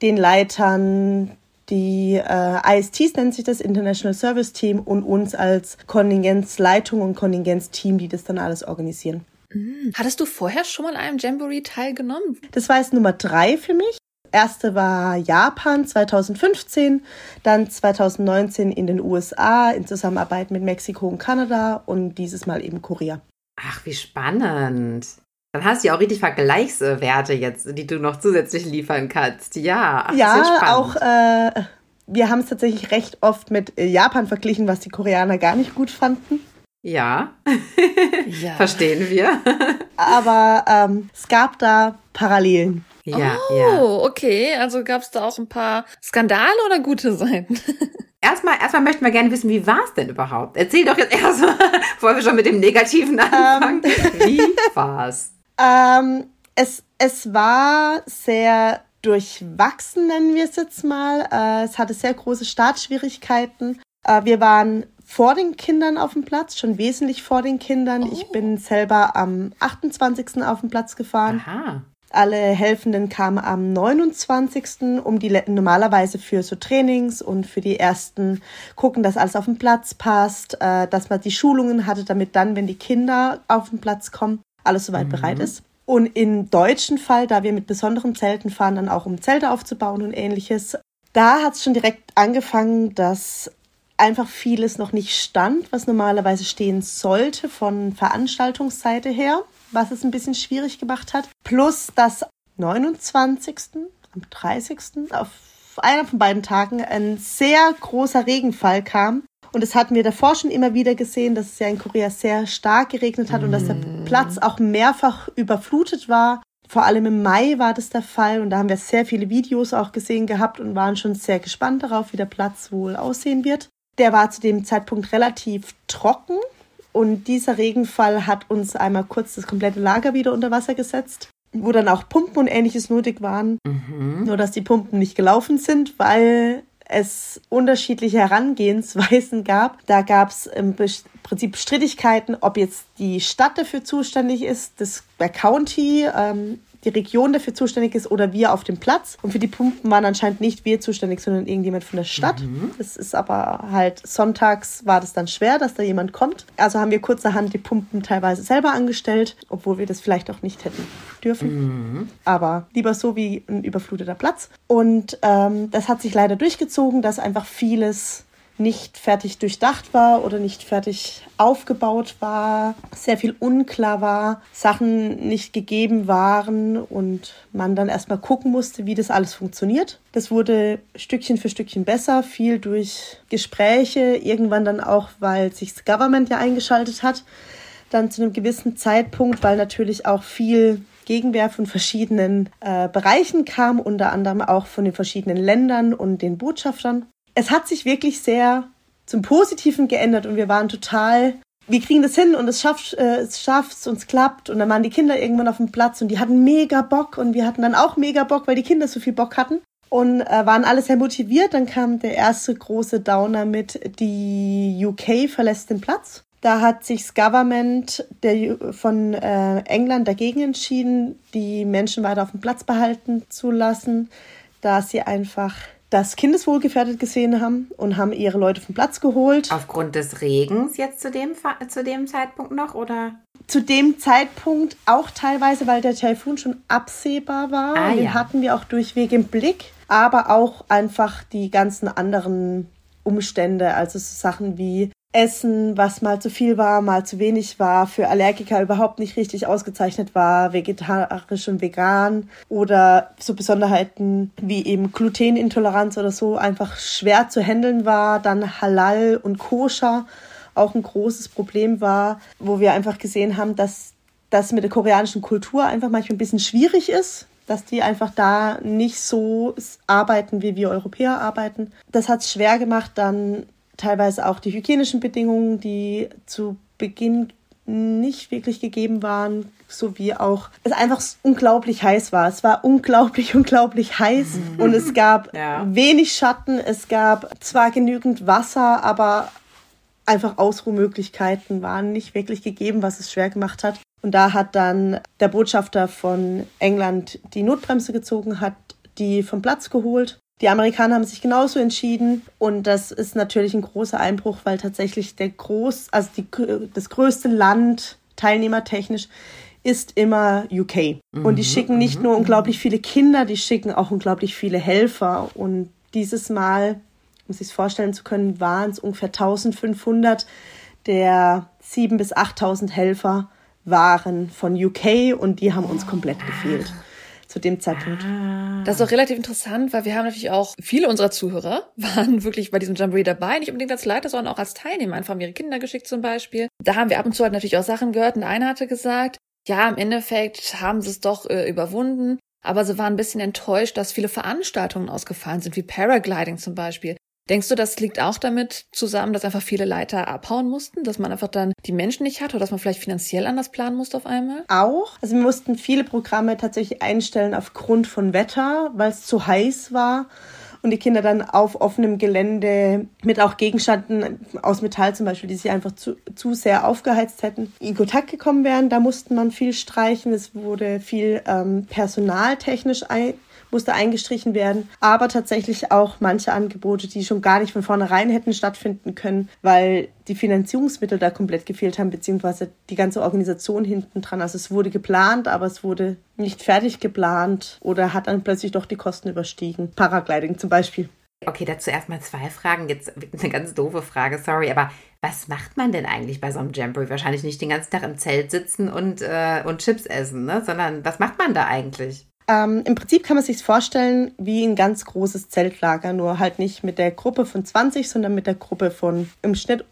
den Leitern, die äh, ISTs nennt sich das, International Service Team, und uns als Kontingenzleitung und Kontingenzteam, die das dann alles organisieren. Mhm. Hattest du vorher schon mal an einem Jamboree teilgenommen? Das war jetzt Nummer drei für mich. Erste war Japan 2015, dann 2019 in den USA in Zusammenarbeit mit Mexiko und Kanada und dieses Mal eben Korea. Ach, wie spannend. Dann hast du ja auch richtig Vergleichswerte jetzt, die du noch zusätzlich liefern kannst. Ja, ach, ja, auch äh, wir haben es tatsächlich recht oft mit Japan verglichen, was die Koreaner gar nicht gut fanden. Ja, ja. verstehen wir. Aber ähm, es gab da Parallelen. Ja, oh, ja. okay. Also gab es da auch ein paar Skandale oder gute Seiten? Erstmal, erstmal möchten wir gerne wissen, wie war es denn überhaupt? Erzähl doch jetzt erstmal, bevor wir schon mit dem Negativen anfangen. Um, wie war's? Ähm, es, es war sehr durchwachsen, nennen wir es jetzt mal. Äh, es hatte sehr große Startschwierigkeiten. Äh, wir waren vor den Kindern auf dem Platz, schon wesentlich vor den Kindern. Oh. Ich bin selber am 28. auf dem Platz gefahren. Aha. Alle Helfenden kamen am 29. um die normalerweise für so Trainings und für die ersten gucken, dass alles auf dem Platz passt, äh, dass man die Schulungen hatte, damit dann, wenn die Kinder auf den Platz kommen, alles soweit mhm. bereit ist. Und im deutschen Fall, da wir mit besonderen Zelten fahren, dann auch um Zelte aufzubauen und ähnliches, da hat es schon direkt angefangen, dass einfach vieles noch nicht stand, was normalerweise stehen sollte von Veranstaltungsseite her, was es ein bisschen schwierig gemacht hat. Plus, dass 29., am 30., auf einer von beiden Tagen ein sehr großer Regenfall kam und das hatten wir davor schon immer wieder gesehen, dass es ja in Korea sehr stark geregnet hat und dass der mm. Platz auch mehrfach überflutet war. Vor allem im Mai war das der Fall und da haben wir sehr viele Videos auch gesehen gehabt und waren schon sehr gespannt darauf, wie der Platz wohl aussehen wird. Der war zu dem Zeitpunkt relativ trocken und dieser Regenfall hat uns einmal kurz das komplette Lager wieder unter Wasser gesetzt, wo dann auch Pumpen und ähnliches nötig waren. Mhm. Nur dass die Pumpen nicht gelaufen sind, weil es unterschiedliche Herangehensweisen gab. Da gab es im Prinzip Strittigkeiten, ob jetzt die Stadt dafür zuständig ist, das der County, ähm, die Region dafür zuständig ist oder wir auf dem Platz. Und für die Pumpen waren anscheinend nicht wir zuständig, sondern irgendjemand von der Stadt. Mhm. Das ist aber halt sonntags war das dann schwer, dass da jemand kommt. Also haben wir kurzerhand die Pumpen teilweise selber angestellt, obwohl wir das vielleicht auch nicht hätten dürfen. Mhm. Aber lieber so wie ein überfluteter Platz. Und ähm, das hat sich leider durchgezogen, dass einfach vieles nicht fertig durchdacht war oder nicht fertig aufgebaut war, sehr viel unklar war, Sachen nicht gegeben waren und man dann erstmal gucken musste, wie das alles funktioniert. Das wurde Stückchen für Stückchen besser, viel durch Gespräche, irgendwann dann auch, weil sich das Government ja eingeschaltet hat, dann zu einem gewissen Zeitpunkt, weil natürlich auch viel Gegenwehr von verschiedenen äh, Bereichen kam, unter anderem auch von den verschiedenen Ländern und den Botschaftern es hat sich wirklich sehr zum Positiven geändert und wir waren total, wir kriegen das hin und es schafft, äh, es schafft und es klappt und dann waren die Kinder irgendwann auf dem Platz und die hatten mega Bock und wir hatten dann auch mega Bock, weil die Kinder so viel Bock hatten und äh, waren alle sehr motiviert. Dann kam der erste große Downer mit, die UK verlässt den Platz. Da hat sich das Government der, von äh, England dagegen entschieden, die Menschen weiter auf dem Platz behalten zu lassen, da sie einfach das Kindeswohl gefährdet gesehen haben und haben ihre Leute vom Platz geholt. Aufgrund des Regens jetzt zu dem, zu dem Zeitpunkt noch, oder? Zu dem Zeitpunkt auch teilweise, weil der Taifun schon absehbar war. Ah, Den ja. hatten wir auch durchweg im Blick, aber auch einfach die ganzen anderen Umstände, also so Sachen wie Essen, was mal zu viel war, mal zu wenig war, für Allergiker überhaupt nicht richtig ausgezeichnet war, vegetarisch und vegan oder so Besonderheiten wie eben Glutenintoleranz oder so einfach schwer zu handeln war, dann Halal und Koscher auch ein großes Problem war, wo wir einfach gesehen haben, dass das mit der koreanischen Kultur einfach manchmal ein bisschen schwierig ist, dass die einfach da nicht so arbeiten, wie wir Europäer arbeiten. Das hat es schwer gemacht, dann teilweise auch die hygienischen Bedingungen, die zu Beginn nicht wirklich gegeben waren, so wie auch es einfach unglaublich heiß war. Es war unglaublich, unglaublich heiß und es gab Ja. wenig Schatten, es gab zwar genügend Wasser, aber einfach Ausruhmöglichkeiten waren nicht wirklich gegeben, was es schwer gemacht hat. Und da hat dann der Botschafter von England die Notbremse gezogen, hat die vom Platz geholt. Die Amerikaner haben sich genauso entschieden und das ist natürlich ein großer Einbruch, weil tatsächlich der groß, also die, das größte Land teilnehmertechnisch ist immer UK. Und die schicken nicht nur unglaublich viele Kinder, die schicken auch unglaublich viele Helfer. Und dieses Mal, um sich vorstellen zu können, waren es ungefähr 1500 der 7.000 bis 8.000 Helfer waren von UK und die haben uns komplett gefehlt zu dem Zeitpunkt. Das ist auch relativ interessant, weil wir haben natürlich auch viele unserer Zuhörer waren wirklich bei diesem Jamboree dabei, nicht unbedingt als Leiter, sondern auch als Teilnehmer, einfach haben ihre Kinder geschickt zum Beispiel. Da haben wir ab und zu halt natürlich auch Sachen gehört und einer hatte gesagt, ja, im Endeffekt haben sie es doch äh, überwunden, aber sie waren ein bisschen enttäuscht, dass viele Veranstaltungen ausgefallen sind, wie Paragliding zum Beispiel. Denkst du, das liegt auch damit zusammen, dass einfach viele Leiter abhauen mussten, dass man einfach dann die Menschen nicht hatte oder dass man vielleicht finanziell anders planen musste auf einmal? Auch, also wir mussten viele Programme tatsächlich einstellen aufgrund von Wetter, weil es zu heiß war und die Kinder dann auf offenem Gelände mit auch Gegenständen aus Metall zum Beispiel, die sich einfach zu, zu sehr aufgeheizt hätten, in Kontakt gekommen wären. Da musste man viel streichen. Es wurde viel ähm, personaltechnisch ein, musste eingestrichen werden, aber tatsächlich auch manche Angebote, die schon gar nicht von vornherein hätten stattfinden können, weil die Finanzierungsmittel da komplett gefehlt haben, beziehungsweise die ganze Organisation hinten dran. Also es wurde geplant, aber es wurde nicht fertig geplant oder hat dann plötzlich doch die Kosten überstiegen. Paragliding zum Beispiel. Okay, dazu erstmal zwei Fragen. Jetzt eine ganz doofe Frage, sorry, aber was macht man denn eigentlich bei so einem Jamboree? Wahrscheinlich nicht den ganzen Tag im Zelt sitzen und, äh, und Chips essen, ne? sondern was macht man da eigentlich? Ähm, Im Prinzip kann man sich vorstellen wie ein ganz großes Zeltlager, nur halt nicht mit der Gruppe von 20, sondern mit der Gruppe von im Schnitt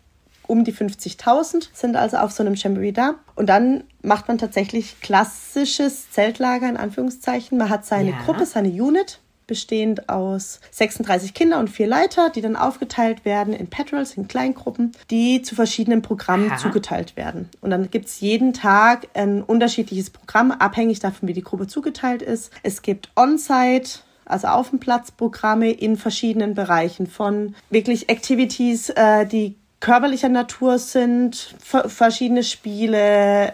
um die 50.000 sind also auf so einem Jamboree da. Und dann macht man tatsächlich klassisches Zeltlager in Anführungszeichen. Man hat seine Ja. Gruppe, seine Unit, bestehend aus 36 Kinder und vier Leiter, die dann aufgeteilt werden in Patrols, in Kleingruppen, die zu verschiedenen Programmen Aha. zugeteilt werden. Und dann gibt es jeden Tag ein unterschiedliches Programm, abhängig davon, wie die Gruppe zugeteilt ist. Es gibt On-Site, also auf dem Platz Programme in verschiedenen Bereichen von wirklich Activities, äh, die körperlicher Natur sind, ver- verschiedene Spiele,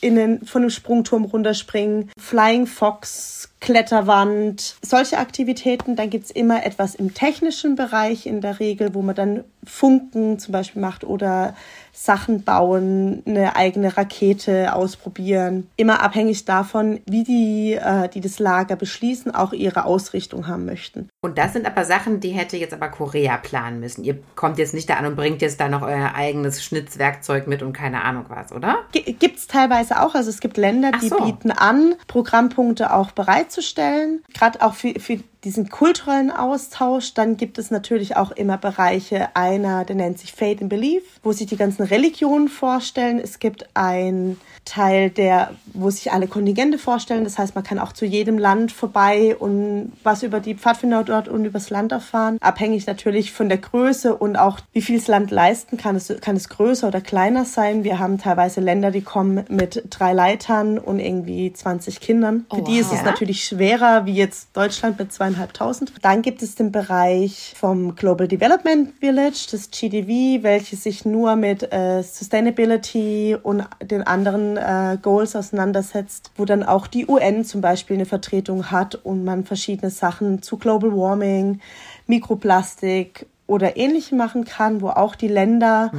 in den, von einem Sprungturm runterspringen, Flying Fox, Kletterwand, solche Aktivitäten. Dann gibt's immer etwas im technischen Bereich in der Regel, wo man dann Funken zum Beispiel macht oder Sachen bauen, eine eigene Rakete ausprobieren. Immer abhängig davon, wie die, äh, die das Lager beschließen, auch ihre Ausrichtung haben möchten. Und das sind aber Sachen, die hätte jetzt aber Korea planen müssen. Ihr kommt jetzt nicht da an und bringt jetzt da noch euer eigenes Schnitzwerkzeug mit und keine Ahnung was, oder? G- Gibt's teilweise auch. Also es gibt Länder, die so. bieten an, Programmpunkte auch bereitzustellen. Gerade auch für, für diesen kulturellen Austausch. Dann gibt es natürlich auch immer Bereiche. Einer, der nennt sich Faith and Belief, wo sich die ganzen Religionen vorstellen. Es gibt ein Teil, der, wo sich alle Kontingente vorstellen. Das heißt, man kann auch zu jedem Land vorbei und was über die Pfadfinder dort und übers Land erfahren. Abhängig natürlich von der Größe und auch wie viel das Land leisten kann. Es kann es größer oder kleiner sein. Wir haben teilweise Länder, die kommen mit drei Leitern und irgendwie 20 Kindern. Für Oh, die ist wow. es natürlich schwerer wie jetzt Deutschland mit zweieinhalbtausend. Dann gibt es den Bereich vom Global Development Village, das GDV, welches sich nur mit äh, Sustainability und den anderen äh, Goals auseinandersetzt, wo dann auch die UN zum Beispiel eine Vertretung hat und man verschiedene Sachen zu Global Warming, Mikroplastik oder ähnlichem machen kann, wo auch die Länder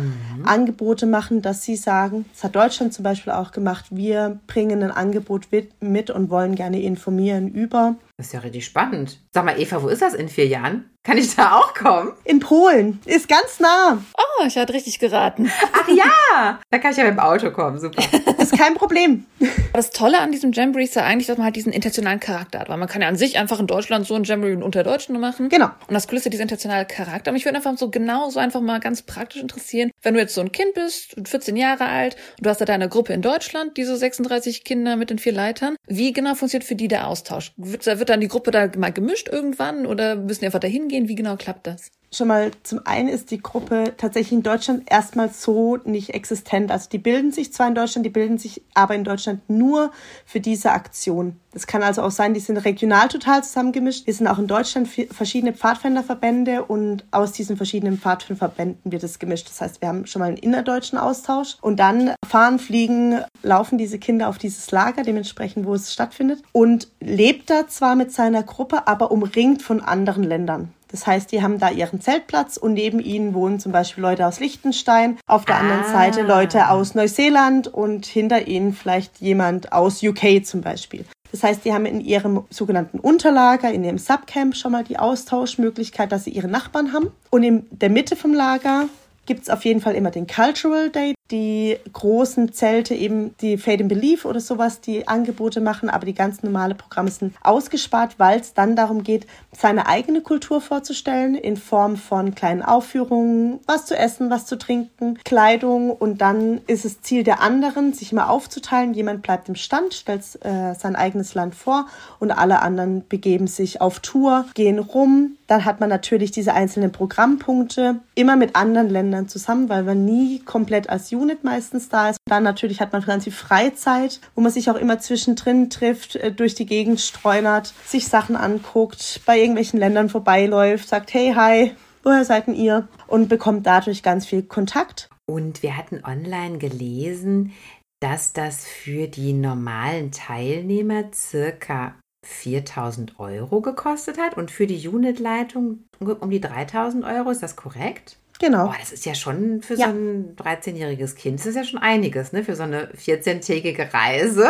Angebote machen, dass sie sagen, das hat Deutschland zum Beispiel auch gemacht, wir bringen ein Angebot mit und wollen gerne informieren über. Das ist ja richtig spannend. Sag mal, Eva, wo ist das in vier Jahren? Kann ich da auch kommen? In Polen ist ganz nah, Oh, ich hatte richtig geraten. Ach ja! Da kann ich ja mit dem Auto kommen, super. ist kein Problem. Das Tolle an diesem Jamboree ist ja eigentlich, dass man halt diesen internationalen Charakter hat. Weil man kann ja an sich einfach in Deutschland so ein Jamboree unter Deutschen machen. Genau. Und das Coole ist ja dieser internationale Charakter. Und mich würde einfach so genau so einfach mal ganz praktisch interessieren, wenn du jetzt so ein Kind bist, 14 Jahre alt, und du hast da deine Gruppe in Deutschland, diese 36 Kinder mit den vier Leitern. Wie genau funktioniert für die der Austausch? Wird, wird dann die Gruppe da mal gemischt irgendwann oder müssen die einfach dahin gehen? Wie genau klappt das? Schon mal, zum einen ist die Gruppe tatsächlich in Deutschland erstmal so nicht existent. Also die bilden sich zwar in Deutschland, die bilden sich aber in Deutschland nur für diese Aktion. Es kann also auch sein, die sind regional total zusammengemischt. Wir sind auch in Deutschland verschiedene Pfadfinderverbände und aus diesen verschiedenen Pfadfinderverbänden wird es gemischt. Das heißt, wir haben schon mal einen innerdeutschen Austausch und dann fahren, fliegen, laufen diese Kinder auf dieses Lager, dementsprechend, wo es stattfindet und lebt da zwar mit seiner Gruppe, aber umringt von anderen Ländern. Das heißt, die haben da ihren Zeltplatz und neben ihnen wohnen zum Beispiel Leute aus Liechtenstein, auf der ah. anderen Seite Leute aus Neuseeland und hinter ihnen vielleicht jemand aus UK zum Beispiel. Das heißt, die haben in ihrem sogenannten Unterlager, in ihrem Subcamp schon mal die Austauschmöglichkeit, dass sie ihre Nachbarn haben. Und in der Mitte vom Lager gibt es auf jeden Fall immer den Cultural Day, die großen Zelte eben die Fade in Belief oder sowas, die Angebote machen, aber die ganz normale Programme sind ausgespart, weil es dann darum geht, seine eigene Kultur vorzustellen in Form von kleinen Aufführungen, was zu essen, was zu trinken, Kleidung und dann ist es Ziel der anderen, sich mal aufzuteilen. Jemand bleibt im Stand, stellt äh, sein eigenes Land vor und alle anderen begeben sich auf Tour, gehen rum. Dann hat man natürlich diese einzelnen Programmpunkte immer mit anderen Ländern zusammen, weil man nie komplett als Unit meistens da ist. Dann natürlich hat man ganz viel Freizeit, wo man sich auch immer zwischendrin trifft, äh, durch die Gegend streunert, sich Sachen anguckt, bei irgendwelchen Ländern vorbeiläuft, sagt, hey, hi, woher seid denn ihr? Und bekommt dadurch ganz viel Kontakt. Und wir hatten online gelesen, dass das für die normalen Teilnehmer circa 4000 Euro gekostet hat und für die Unitleitung um die 3000 Euro. Ist das korrekt? Genau. Boah, das ist ja schon für ja. so ein 13-jähriges Kind, das ist ja schon einiges, ne? Für so eine 14-tägige Reise,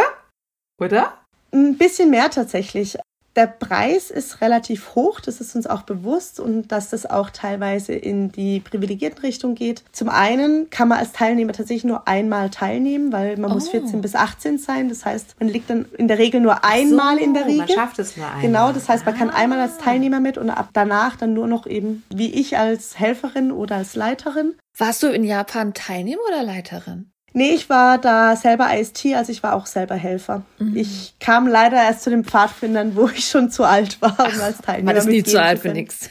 oder? Ein bisschen mehr tatsächlich der Preis ist relativ hoch, das ist uns auch bewusst und dass das auch teilweise in die privilegierten Richtung geht. Zum einen kann man als Teilnehmer tatsächlich nur einmal teilnehmen, weil man oh. muss 14 bis 18 sein. Das heißt, man liegt dann in der Regel nur einmal so, in der Regel. Man schafft es nur einmal. Genau, das heißt, man ah. kann einmal als Teilnehmer mit und ab danach dann nur noch eben wie ich als Helferin oder als Leiterin. Warst du in Japan Teilnehmer oder Leiterin? Nee, ich war da selber IST, also ich war auch selber Helfer. Mhm. Ich kam leider erst zu den Pfadfindern, wo ich schon zu alt war, um als Teilnehmer Man ist nie zu alt für nichts.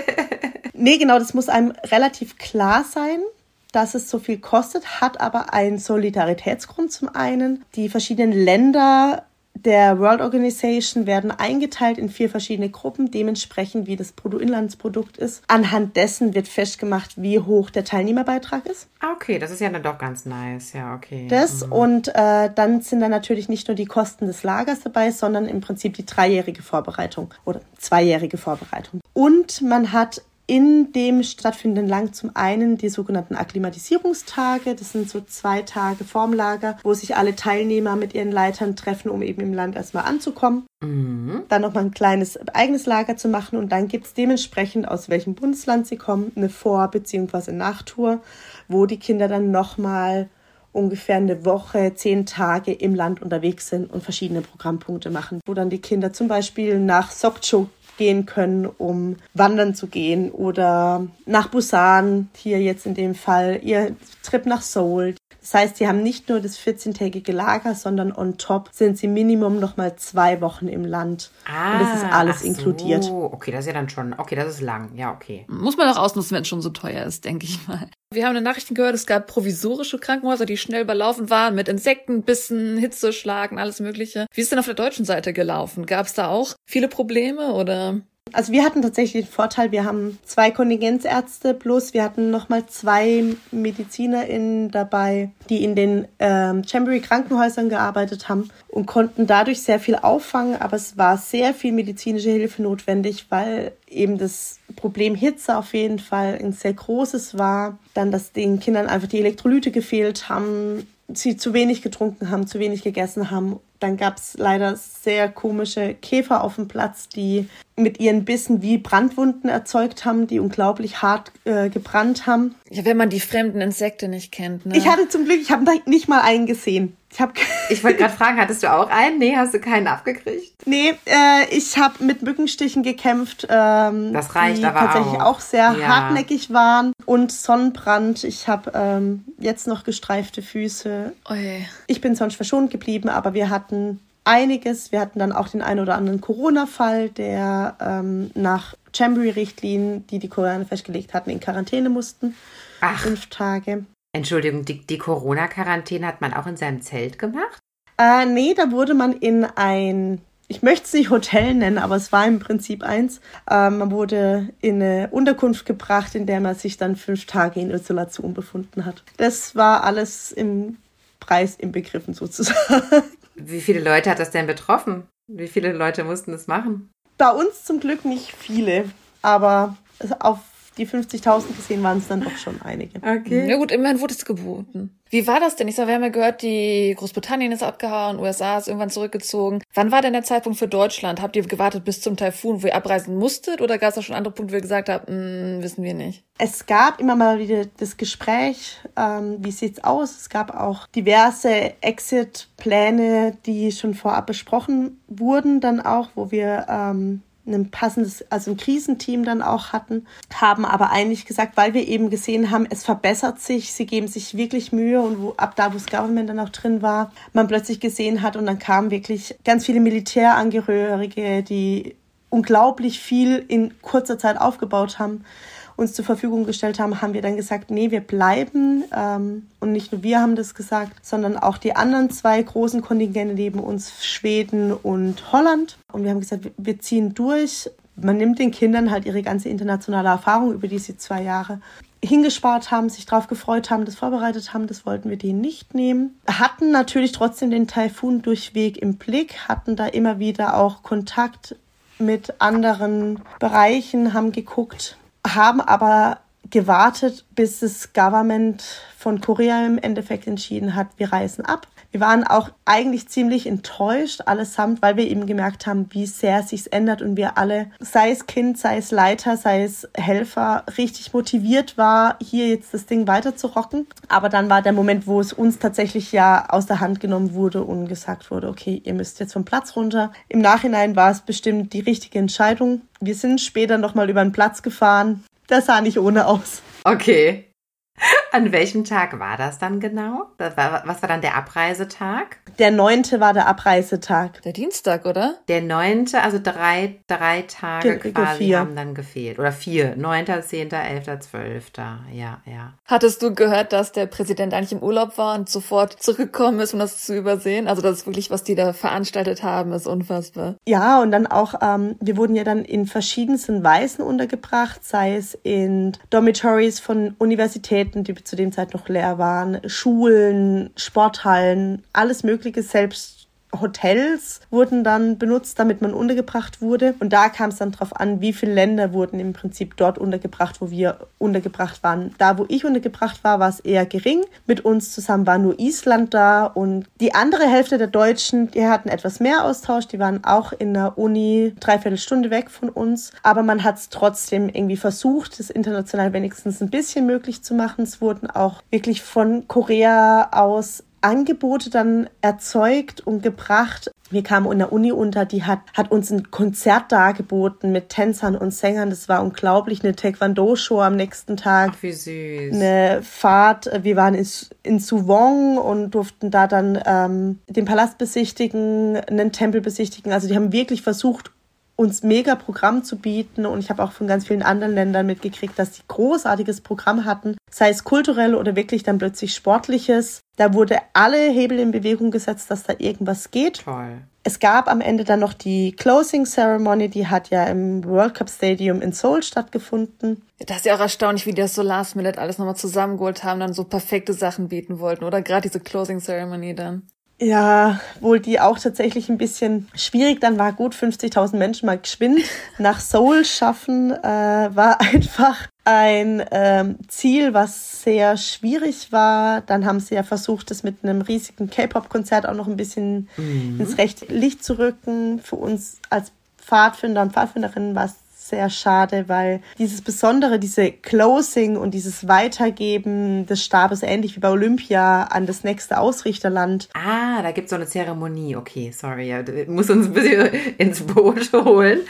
nee, genau, das muss einem relativ klar sein dass es so viel kostet, hat aber einen Solidaritätsgrund zum einen. Die verschiedenen Länder der World Organization werden eingeteilt in vier verschiedene Gruppen, dementsprechend wie das Bruttoinlandsprodukt ist. Anhand dessen wird festgemacht, wie hoch der Teilnehmerbeitrag ist. Ah, okay, das ist ja dann doch ganz nice. Ja, okay. Das mhm. und äh, dann sind dann natürlich nicht nur die Kosten des Lagers dabei, sondern im Prinzip die dreijährige Vorbereitung oder zweijährige Vorbereitung. Und man hat in dem stattfindenden Lang zum einen die sogenannten Akklimatisierungstage. Das sind so zwei Tage vorm Lager, wo sich alle Teilnehmer mit ihren Leitern treffen, um eben im Land erstmal anzukommen. Mhm. Dann nochmal ein kleines eigenes Lager zu machen und dann gibt es dementsprechend, aus welchem Bundesland sie kommen, eine Vor- bzw. Nachtour, wo die Kinder dann nochmal ungefähr eine Woche, zehn Tage im Land unterwegs sind und verschiedene Programmpunkte machen, wo dann die Kinder zum Beispiel nach Sokcho gehen können, um wandern zu gehen oder nach Busan, hier jetzt in dem Fall ihr Trip nach Seoul. Das heißt, sie haben nicht nur das 14-tägige Lager, sondern on top sind sie Minimum noch mal zwei Wochen im Land. Ah, und das ist ah, alles so. inkludiert. Okay, das ist ja dann schon, okay, das ist lang. Ja, okay. Muss man auch ausnutzen, wenn es schon so teuer ist, denke ich mal. Wir haben in den Nachrichten gehört, es gab provisorische Krankenhäuser, die schnell überlaufen waren mit Insektenbissen, Hitzeschlagen, alles Mögliche. Wie ist denn auf der deutschen Seite gelaufen? Gab es da auch viele Probleme oder? Also wir hatten tatsächlich den Vorteil, wir haben zwei Kontingenzärzte plus wir hatten nochmal zwei MedizinerInnen dabei, die in den ähm, Chambery Krankenhäusern gearbeitet haben und konnten dadurch sehr viel auffangen, aber es war sehr viel medizinische Hilfe notwendig, weil eben das Problem Hitze auf jeden Fall ein sehr großes war. Dann, dass den Kindern einfach die Elektrolyte gefehlt haben, sie zu wenig getrunken haben, zu wenig gegessen haben. Dann gab es leider sehr komische Käfer auf dem Platz, die mit ihren Bissen wie Brandwunden erzeugt haben, die unglaublich hart äh, gebrannt haben. Ja, wenn man die fremden Insekten nicht kennt. Ne? Ich hatte zum Glück, ich habe nicht mal einen gesehen. Ich, hab ich wollte gerade fragen, hattest du auch einen? Nee, hast du keinen abgekriegt? Nee, äh, ich habe mit Mückenstichen gekämpft. Ähm, das reicht die aber tatsächlich auch, auch sehr ja. hartnäckig waren. Und Sonnenbrand. Ich habe ähm, jetzt noch gestreifte Füße. Oje. Ich bin sonst verschont geblieben, aber wir hatten einiges. Wir hatten dann auch den einen oder anderen Corona-Fall, der ähm, nach Jamboree-Richtlinien, die die Koreaner festgelegt hatten, in Quarantäne mussten. Ach. Fünf Tage. Entschuldigung, die, die Corona-Quarantäne hat man auch in seinem Zelt gemacht? Äh, nee, da wurde man in ein, ich möchte es nicht Hotel nennen, aber es war im Prinzip eins. Äh, man wurde in eine Unterkunft gebracht, in der man sich dann fünf Tage in Isolation befunden hat. Das war alles im Preis inbegriffen sozusagen. Wie viele Leute hat das denn betroffen? Wie viele Leute mussten das machen? Bei uns zum Glück nicht viele, aber auf die 50.000 gesehen waren es dann doch schon einige. Okay. Ja gut, immerhin wurde es geboten. Wie war das denn? Ich sag, wir haben ja gehört, die Großbritannien ist abgehauen, USA ist irgendwann zurückgezogen. Wann war denn der Zeitpunkt für Deutschland? Habt ihr gewartet bis zum Taifun, wo ihr abreisen musstet? Oder gab es da schon andere Punkte, wo ihr gesagt habt, "Hm, wissen wir nicht? Es gab immer mal wieder das Gespräch, ähm, wie sieht's aus? Es gab auch diverse Exit-Pläne, die schon vorab besprochen wurden, dann auch, wo wir ähm, ein passendes, also ein Krisenteam dann auch hatten, haben aber eigentlich gesagt, weil wir eben gesehen haben, es verbessert sich, sie geben sich wirklich Mühe und wo, ab da, wo das Government dann auch drin war, man plötzlich gesehen hat und dann kamen wirklich ganz viele Militärangehörige, die unglaublich viel in kurzer Zeit aufgebaut haben, uns zur Verfügung gestellt haben, haben wir dann gesagt, nee, wir bleiben. Ähm, und nicht nur wir haben das gesagt, sondern auch die anderen zwei großen Kontingente neben uns, Schweden und Holland. Und wir haben gesagt, wir ziehen durch. Man nimmt den Kindern halt ihre ganze internationale Erfahrung über diese zwei Jahre hingespart haben, sich darauf gefreut haben, das vorbereitet haben, das wollten wir denen nicht nehmen. Hatten natürlich trotzdem den Taifun durchweg im Blick, hatten da immer wieder auch Kontakt mit anderen Bereichen, haben geguckt, haben aber gewartet, bis das Government von Korea im Endeffekt entschieden hat, wir reisen ab. Wir waren auch eigentlich ziemlich enttäuscht allesamt, weil wir eben gemerkt haben, wie sehr sich's ändert und wir alle, sei es Kind, sei es Leiter, sei es Helfer, richtig motiviert war, hier jetzt das Ding weiter zu rocken. Aber dann war der Moment, wo es uns tatsächlich ja aus der Hand genommen wurde und gesagt wurde, okay, ihr müsst jetzt vom Platz runter. Im Nachhinein war es bestimmt die richtige Entscheidung. Wir sind später nochmal über den Platz gefahren. Das sah nicht ohne aus. Okay. An welchem Tag war das dann genau? Das war, was war dann der Abreisetag? Der neunte war der Abreisetag. Der Dienstag, oder? Der neunte, also drei, drei Tage Ge- quasi vier. haben dann gefehlt. Oder vier. Neunter, zehnter, elfter, zwölfter. Ja, ja. Hattest du gehört, dass der Präsident eigentlich im Urlaub war und sofort zurückgekommen ist, um das zu übersehen? Also das ist wirklich, was die da veranstaltet haben, ist unfassbar. Ja, und dann auch, ähm, wir wurden ja dann in verschiedensten Weisen untergebracht, sei es in Dormitories von Universitäten, die zu dem Zeit noch leer waren, Schulen, Sporthallen, alles Mögliche, selbst Hotels wurden dann benutzt, damit man untergebracht wurde. Und da kam es dann drauf an, wie viele Länder wurden im Prinzip dort untergebracht, wo wir untergebracht waren. Da, wo ich untergebracht war, war es eher gering. Mit uns zusammen war nur Island da und die andere Hälfte der Deutschen, die hatten etwas mehr Austausch. Die waren auch in der Uni dreiviertel Stunde weg von uns. Aber man hat es trotzdem irgendwie versucht, das international wenigstens ein bisschen möglich zu machen. Es wurden auch wirklich von Korea aus Angebote dann erzeugt und gebracht. Wir kamen in der Uni unter, die hat, hat uns ein Konzert dargeboten mit Tänzern und Sängern. Das war unglaublich. Eine Taekwondo-Show am nächsten Tag. Ach, wie süß. Eine Fahrt. Wir waren in, in Suwon und durften da dann ähm, den Palast besichtigen, einen Tempel besichtigen. Also die haben wirklich versucht, uns mega Programm zu bieten und ich habe auch von ganz vielen anderen Ländern mitgekriegt, dass die großartiges Programm hatten, sei es kulturell oder wirklich dann plötzlich sportliches. Da wurde alle Hebel in Bewegung gesetzt, dass da irgendwas geht. Toll. Es gab am Ende dann noch die Closing Ceremony, die hat ja im World Cup Stadium in Seoul stattgefunden. Das ist ja auch erstaunlich, wie die das so last minute alles nochmal zusammengeholt haben, dann so perfekte Sachen bieten wollten, oder? Gerade diese Closing Ceremony dann. Ja, wohl die auch tatsächlich ein bisschen schwierig dann war. Gut, 50.000 Menschen mal geschwind nach Seoul schaffen, äh, war einfach ein ähm, Ziel, was sehr schwierig war. Dann haben sie ja versucht, das mit einem riesigen K-Pop-Konzert auch noch ein bisschen ins rechte Licht zu rücken. Für uns als Pfadfinder und Pfadfinderinnen war es sehr schade, weil dieses Besondere, diese Closing und dieses Weitergeben des Stabes, ähnlich wie bei Olympia, an das nächste Ausrichterland. Ah, da gibt es so eine Zeremonie. Okay, sorry, ja, du musst uns ein bisschen ins Boot holen.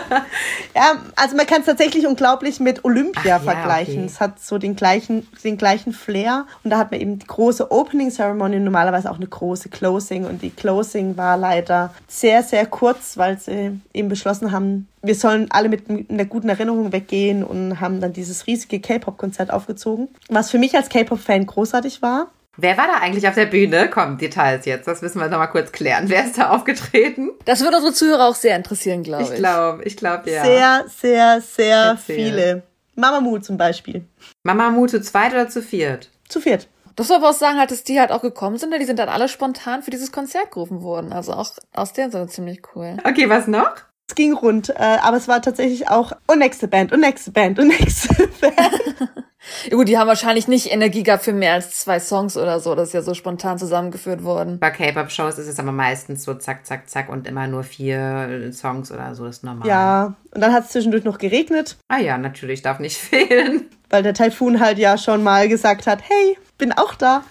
ja, also man kann es tatsächlich unglaublich mit Olympia Ach, ja, vergleichen. okay. Es hat so den gleichen, den gleichen Flair. Und da hat man eben die große Opening Ceremony und normalerweise auch eine große Closing. Und die Closing war leider sehr, sehr kurz, weil sie eben beschlossen haben, wir sollen alle mit einer guten Erinnerung weggehen und haben dann dieses riesige K-Pop-Konzert aufgezogen. Was für mich als K-Pop-Fan großartig war. Wer war da eigentlich auf der Bühne? Komm, Details jetzt. Das müssen wir nochmal kurz klären. Wer ist da aufgetreten? Das würde unsere Zuhörer auch sehr interessieren, glaube ich. Ich glaube, ich glaube, ja. Sehr, sehr, sehr Erzähl. viele. Mamamoo zum Beispiel. Mama Mu zu zweit oder zu viert? Zu viert. Das soll aber auch sagen, halt, dass die halt auch gekommen sind, die sind dann alle spontan für dieses Konzert gerufen worden. Also auch aus der Sinne ziemlich cool. Okay, was noch? Es ging rund, äh, aber es war tatsächlich auch und nächste Band und nächste Band und nächste Band. Ja, gut, die haben wahrscheinlich nicht Energie gehabt für mehr als zwei Songs oder so. Das ist ja so spontan zusammengeführt worden. Bei K-Pop-Shows ist es aber meistens so zack, zack, zack und immer nur vier Songs oder so. Das ist normal. Ja, und dann hat es zwischendurch noch geregnet, Ah ja, natürlich, darf nicht fehlen. weil der Taifun halt ja schon mal gesagt hat, hey, bin auch da.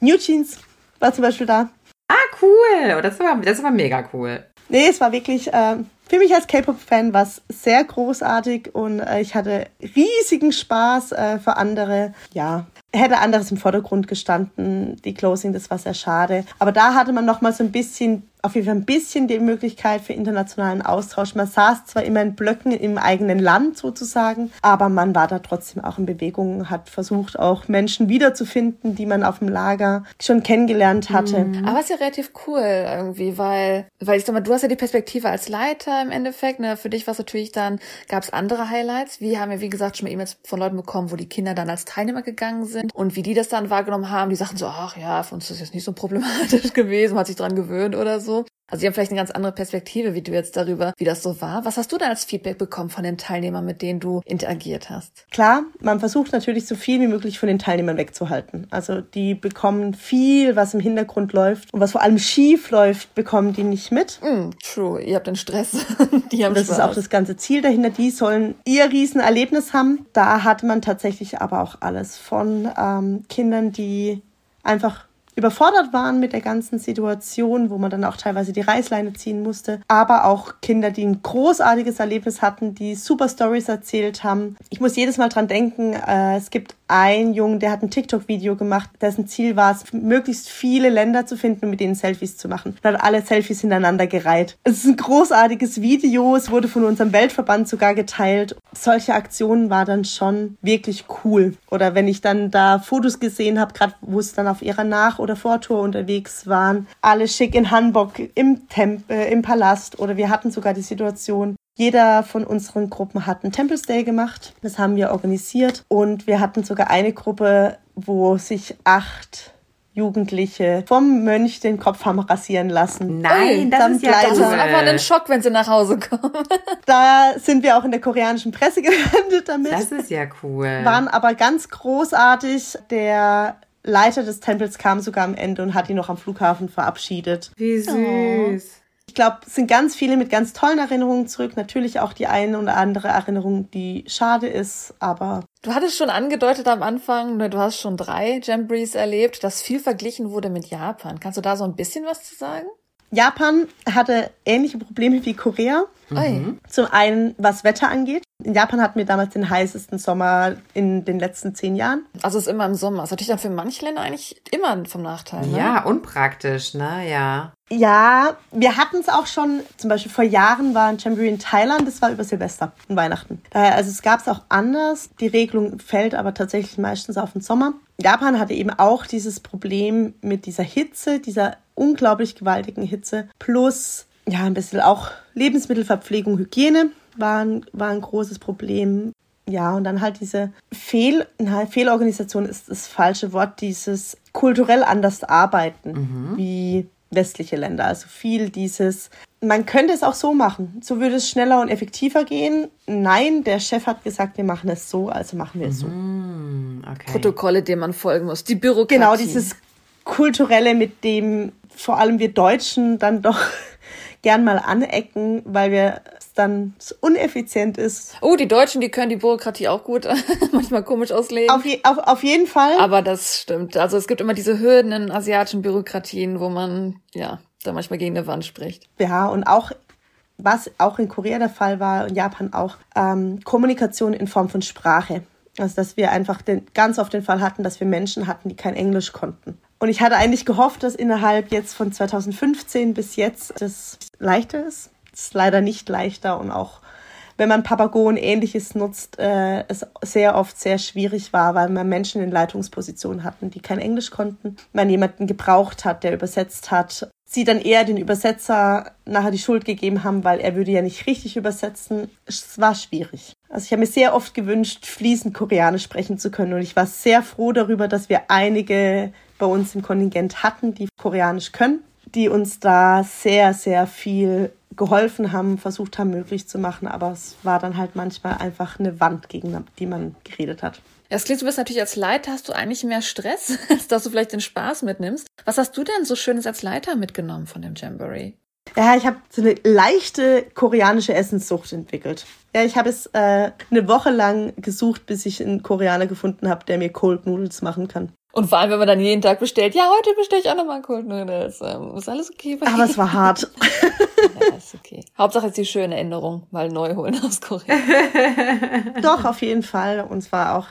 New Jeans war zum Beispiel da. Ah, cool. Oh, das war, das war mega cool. Nee, es war wirklich, äh, für mich als K-Pop-Fan war es sehr großartig und äh, ich hatte riesigen Spaß äh, für andere. Ja, hätte anderes im Vordergrund gestanden. Die Closing, das war sehr schade. Aber da hatte man noch mal so ein bisschen, auf jeden Fall ein bisschen die Möglichkeit für internationalen Austausch. Man saß zwar immer in Blöcken im eigenen Land sozusagen, aber man war da trotzdem auch in Bewegung, hat versucht, auch Menschen wiederzufinden, die man auf dem Lager schon kennengelernt hatte. Aber ist ja relativ cool irgendwie, weil, weil ich sag mal, du hast ja die Perspektive als Leiter im Endeffekt. Ne? Für dich war es natürlich dann, gab es andere Highlights. Wir haben ja, wie gesagt, schon mal E-Mails von Leuten bekommen, wo die Kinder dann als Teilnehmer gegangen sind und wie die das dann wahrgenommen haben. Die sagten so, ach ja, für uns ist das jetzt nicht so problematisch gewesen, man hat sich dran gewöhnt oder so. Also die haben vielleicht eine ganz andere Perspektive, wie du jetzt darüber, wie das so war. Was hast du denn als Feedback bekommen von den Teilnehmern, mit denen du interagiert hast? Klar, man versucht natürlich so viel wie möglich von den Teilnehmern wegzuhalten. Also die bekommen viel, was im Hintergrund läuft und was vor allem schief läuft, bekommen die nicht mit. Mm, true, ihr habt den Stress. die haben Und das Spaß. ist auch das ganze Ziel dahinter. Die sollen ihr Riesenerlebnis haben. Da hatte man tatsächlich aber auch alles von ähm, Kindern, die einfach überfordert waren mit der ganzen Situation, wo man dann auch teilweise die Reißleine ziehen musste, aber auch Kinder, die ein großartiges Erlebnis hatten, die super Stories erzählt haben. Ich muss jedes Mal dran denken, äh, es gibt einen Jungen, der hat ein TikTok-Video gemacht, dessen Ziel war es, möglichst viele Länder zu finden und mit denen Selfies zu machen. Und hat alle Selfies hintereinander gereiht. Es ist ein großartiges Video, es wurde von unserem Weltverband sogar geteilt. Solche Aktionen war dann schon wirklich cool. Oder wenn ich dann da Fotos gesehen habe, gerade wo es dann auf ihrer Nach- oder Vortour unterwegs waren, alle schick in Hamburg im Tempel, äh, im Palast oder wir hatten sogar die Situation, jeder von unseren Gruppen hat einen Temples Day gemacht. Das haben wir organisiert. Und wir hatten sogar eine Gruppe, wo sich acht Jugendliche vom Mönch den Kopf haben rasieren lassen. Nein, das ist ja. Das ist einfach ein Schock, wenn sie nach Hause kommen. Da sind wir auch in der koreanischen Presse gelandet damit. Das ist ja cool. waren aber ganz großartig. Der Leiter des Tempels kam sogar am Ende und hat ihn noch am Flughafen verabschiedet. Wie süß. Ich glaube, es sind ganz viele mit ganz tollen Erinnerungen zurück. Natürlich auch die eine oder andere Erinnerung, die schade ist, aber Du hattest schon angedeutet am Anfang, du hast schon drei Jamborees erlebt, dass viel verglichen wurde mit Japan. Kannst du da so ein bisschen was zu sagen? Japan hatte ähnliche Probleme wie Korea. Ui. Zum einen, was Wetter angeht. In Japan hatten wir damals den heißesten Sommer in den letzten zehn Jahren. Also es ist immer im Sommer. Ist natürlich dann für manche Länder eigentlich immer vom Nachteil. Ne? Ja, unpraktisch, ne? Ja. Ja, wir hatten es auch schon, zum Beispiel vor Jahren war ein Jamboree in Thailand, das war über Silvester und Weihnachten. Also es gab es auch anders. Die Regelung fällt aber tatsächlich meistens auf den Sommer. Japan hatte eben auch dieses Problem mit dieser Hitze, dieser unglaublich gewaltigen Hitze, plus ja ein bisschen auch Lebensmittelverpflegung, Hygiene war ein, war ein großes Problem. Ja, und dann halt diese Fehl, na, Fehlorganisation ist das falsche Wort, dieses kulturell anders arbeiten wie westliche Länder. Also viel dieses, man könnte es auch so machen. So würde es schneller und effektiver gehen. Nein, der Chef hat gesagt, wir machen es so, also machen wir es so. Hm, okay. Protokolle, denen man folgen muss. Die Bürokratie. Genau, dieses kulturelle, mit dem vor allem wir Deutschen dann doch gern mal anecken, weil wir es dann uneffizient ist. Oh, die Deutschen, die können die Bürokratie auch gut manchmal komisch auslegen. Auf, je, auf, auf jeden Fall. Aber das stimmt. Also es gibt immer diese Hürden in asiatischen Bürokratien, wo man ja da manchmal gegen eine Wand spricht. Ja, und auch was auch in Korea der Fall war, in Japan auch, ähm, Kommunikation in Form von Sprache. Also dass wir einfach den, ganz oft den Fall hatten, dass wir Menschen hatten, die kein Englisch konnten. Und ich hatte eigentlich gehofft, dass innerhalb jetzt von 2015 bis jetzt das leichter ist. Es ist leider nicht leichter und auch wenn man Papago und ähnliches nutzt, äh, es sehr oft sehr schwierig war, weil man Menschen in Leitungspositionen hatten, die kein Englisch konnten. Man jemanden gebraucht hat, der übersetzt hat. Sie dann eher den Übersetzer nachher die Schuld gegeben haben, weil er würde ja nicht richtig übersetzen. Es war schwierig. Also ich habe mir sehr oft gewünscht, fließend Koreanisch sprechen zu können und ich war sehr froh darüber, dass wir einige bei uns im Kontingent hatten, die Koreanisch können, die uns da sehr, sehr viel geholfen haben, versucht haben, möglich zu machen. Aber es war dann halt manchmal einfach eine Wand, gegen die man geredet hat. Es klingt, du bist natürlich als Leiter, hast du eigentlich mehr Stress, als dass du vielleicht den Spaß mitnimmst. Was hast du denn so Schönes als Leiter mitgenommen von dem Jamboree? Ja, ich habe so eine leichte koreanische Essenssucht entwickelt. Ja, ich habe es äh, eine Woche lang gesucht, bis ich einen Koreaner gefunden habe, der mir Cold Noodles machen kann. Und vor allem, wenn man dann jeden Tag bestellt, ja, heute bestelle ich auch nochmal Cold Noodles. Ähm, ist alles okay bei Aber es war hart. ja, ist okay. Hauptsache ist die schöne Erinnerung, mal neu holen aus Korea. Doch, auf jeden Fall. Und zwar auch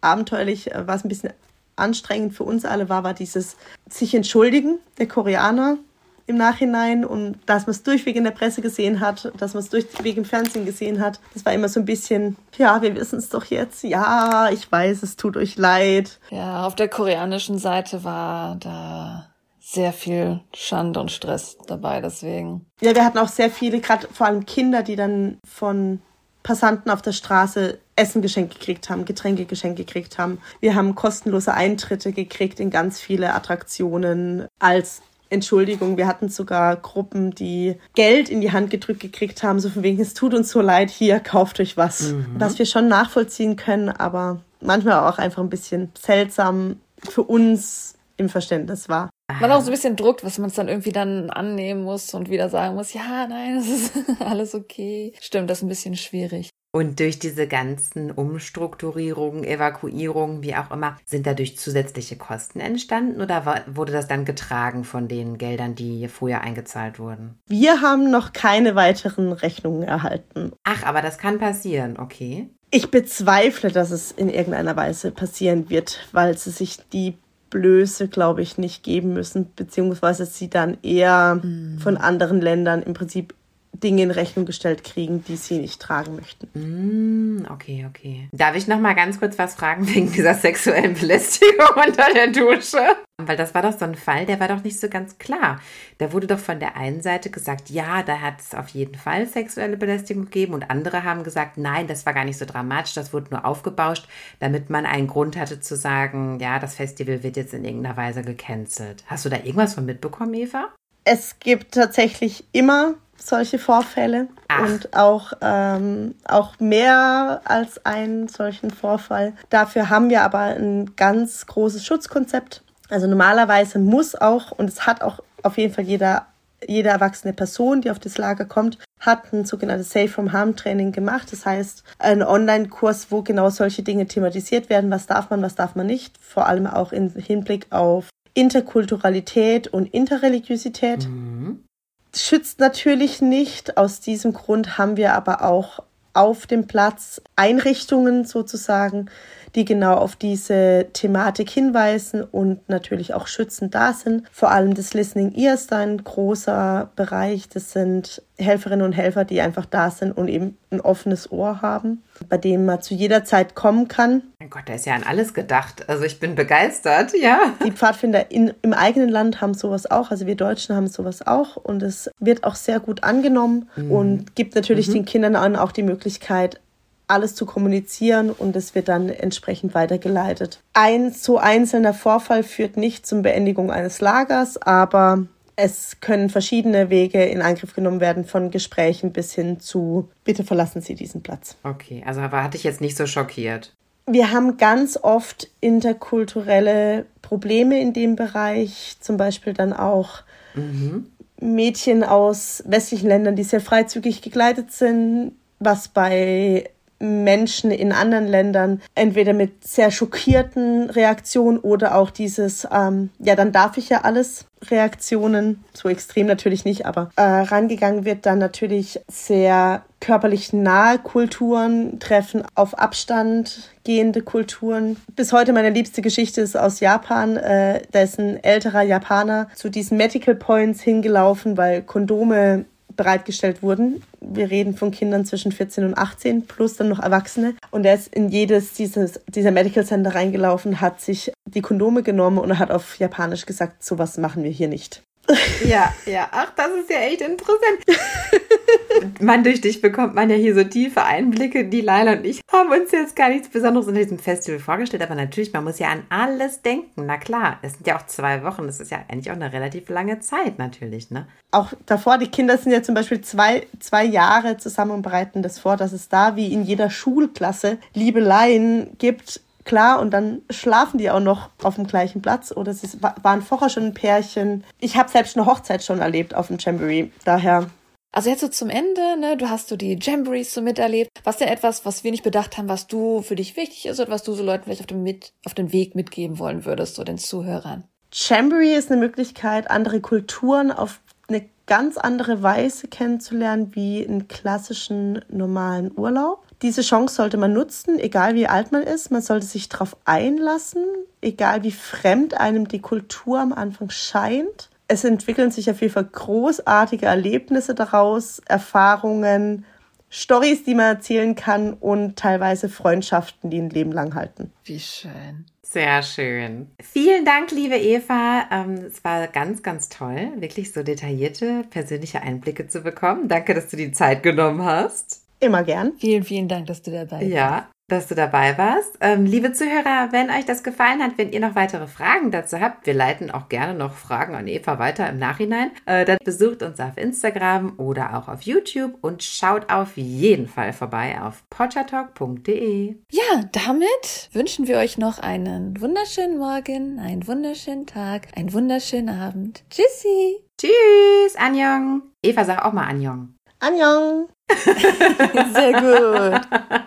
abenteuerlich, was ein bisschen anstrengend für uns alle war, war dieses sich entschuldigen der Koreaner im Nachhinein und dass man es durchweg in der Presse gesehen hat, dass man es durchweg im Fernsehen gesehen hat. Das war immer so ein bisschen, ja, wir wissen es doch jetzt. Ja, ich weiß, es tut euch leid. Ja, auf der koreanischen Seite war da sehr viel Schande und Stress dabei, deswegen. Ja, wir hatten auch sehr viele, gerade vor allem Kinder, die dann von Passanten auf der Straße Essen geschenkt gekriegt haben, Getränke geschenkt gekriegt haben. Wir haben kostenlose Eintritte gekriegt in ganz viele Attraktionen als Entschuldigung, wir hatten sogar Gruppen, die Geld in die Hand gedrückt gekriegt haben, so von wegen, es tut uns so leid, hier, kauft euch was. Mhm. Was wir schon nachvollziehen können, aber manchmal auch einfach ein bisschen seltsam für uns im Verständnis war. Man auch so ein bisschen Druck, was man es dann irgendwie dann annehmen muss und wieder sagen muss, ja, nein, es ist alles okay. Stimmt, das ist ein bisschen schwierig. Und durch diese ganzen Umstrukturierungen, Evakuierungen, wie auch immer, sind dadurch zusätzliche Kosten entstanden oder wurde das dann getragen von den Geldern, die vorher eingezahlt wurden? Wir haben noch keine weiteren Rechnungen erhalten. Ach, aber das kann passieren, okay. Ich bezweifle, dass es in irgendeiner Weise passieren wird, weil sie sich die Blöße, glaube ich, nicht geben müssen, beziehungsweise sie dann eher mhm. von anderen Ländern im Prinzip Dinge in Rechnung gestellt kriegen, die sie nicht tragen möchten. Mm, okay, okay. Darf ich noch mal ganz kurz was fragen wegen dieser sexuellen Belästigung unter der Dusche? Weil das war doch so ein Fall, der war doch nicht so ganz klar. Da wurde doch von der einen Seite gesagt, ja, da hat es auf jeden Fall sexuelle Belästigung gegeben und andere haben gesagt, nein, das war gar nicht so dramatisch, das wurde nur aufgebauscht, damit man einen Grund hatte zu sagen, ja, das Festival wird jetzt in irgendeiner Weise gecancelt. Hast du da irgendwas von mitbekommen, Eva? Es gibt tatsächlich immer solche Vorfälle Ach. und auch, ähm, auch mehr als einen solchen Vorfall. Dafür haben wir aber ein ganz großes Schutzkonzept. Also normalerweise muss auch, und es hat auch auf jeden Fall jeder, jede erwachsene Person, die auf das Lager kommt, hat ein sogenanntes Safe from Harm Training gemacht. Das heißt, ein Online-Kurs, wo genau solche Dinge thematisiert werden. Was darf man, was darf man nicht? Vor allem auch im Hinblick auf Interkulturalität und Interreligiosität. Mhm schützt natürlich nicht. Aus diesem Grund haben wir aber auch auf dem Platz Einrichtungen sozusagen, die genau auf diese Thematik hinweisen und natürlich auch schützend da sind. Vor allem das Listening Ear ist ein großer Bereich. Das sind Helferinnen und Helfer, die einfach da sind und eben ein offenes Ohr haben, bei dem man zu jeder Zeit kommen kann. Mein Gott, da ist ja an alles gedacht. Also ich bin begeistert, ja. Die Pfadfinder in, im eigenen Land haben sowas auch. Also wir Deutschen haben sowas auch und es wird auch sehr gut angenommen mhm. und gibt natürlich mhm. den Kindern auch die Möglichkeit, alles zu kommunizieren und es wird dann entsprechend weitergeleitet. Ein so einzelner Vorfall führt nicht zum Beendigung eines Lagers, aber es können verschiedene Wege in Angriff genommen werden, von Gesprächen bis hin zu bitte verlassen Sie diesen Platz. Okay, also aber hatte ich jetzt nicht so schockiert. Wir haben ganz oft interkulturelle Probleme in dem Bereich, zum Beispiel dann auch mhm Mädchen aus westlichen Ländern, die sehr freizügig gekleidet sind, was bei Menschen in anderen Ländern entweder mit sehr schockierten Reaktionen oder auch dieses, ähm, ja, dann darf ich ja alles Reaktionen, so extrem natürlich nicht, aber äh, rangegangen wird dann natürlich sehr körperlich nahe Kulturen treffen auf Abstand gehende Kulturen. Bis heute meine liebste Geschichte ist aus Japan. Äh, da ist ein älterer Japaner zu diesen Medical Points hingelaufen, weil Kondome bereitgestellt wurden. Wir reden von Kindern zwischen 14 und 18 plus dann noch Erwachsene. Und er ist in jedes dieses, dieser Medical Center reingelaufen, hat sich die Kondome genommen und hat auf Japanisch gesagt, sowas machen wir hier nicht. Ja, ja, ach, das ist ja echt interessant. man, durch dich bekommt man ja hier so tiefe Einblicke. Die Leila und ich haben uns jetzt gar nichts Besonderes in diesem Festival vorgestellt, aber natürlich, man muss ja an alles denken. Na klar, es sind ja auch zwei Wochen, das ist ja eigentlich auch eine relativ lange Zeit natürlich, ne? Auch davor, die Kinder sind ja zum Beispiel zwei, zwei Jahre zusammen und bereiten das vor, dass es da wie in jeder Schulklasse Liebeleien gibt, klar, und dann schlafen die auch noch auf dem gleichen Platz oder sie waren vorher schon ein Pärchen. Ich habe selbst eine Hochzeit schon erlebt auf dem Jamboree, daher. Also jetzt so zum Ende, ne, du hast so die Jamborees so miterlebt. Was denn etwas, was wir nicht bedacht haben, was du für dich wichtig ist oder was du so Leuten vielleicht auf dem, mit, auf den Weg mitgeben wollen würdest, so den Zuhörern? Jamboree ist eine Möglichkeit, andere Kulturen auf eine ganz andere Weise kennenzulernen wie einen klassischen normalen Urlaub. Diese Chance sollte man nutzen, egal wie alt man ist. Man sollte sich darauf einlassen, egal wie fremd einem die Kultur am Anfang scheint. Es entwickeln sich auf jeden Fall großartige Erlebnisse daraus, Erfahrungen, Stories, die man erzählen kann und teilweise Freundschaften, die ein Leben lang halten. Wie schön. Sehr schön. Vielen Dank, liebe Eva. Ähm, es war ganz, ganz toll, wirklich so detaillierte persönliche Einblicke zu bekommen. Danke, dass du die Zeit genommen hast. Immer gern. Vielen, vielen Dank, dass du dabei bist. Ja, dass du dabei warst. Ähm, liebe Zuhörer, wenn euch das gefallen hat, wenn ihr noch weitere Fragen dazu habt, wir leiten auch gerne noch Fragen an Eva weiter im Nachhinein, äh, dann besucht uns auf Instagram oder auch auf YouTube und schaut auf jeden Fall vorbei auf pottertalk.de. Ja, damit wünschen wir euch noch einen wunderschönen Morgen, einen wunderschönen Tag, einen wunderschönen Abend. Tschüssi. Tschüss, Anjong. Eva, sag auch mal Anjong. Anjong. Sehr gut.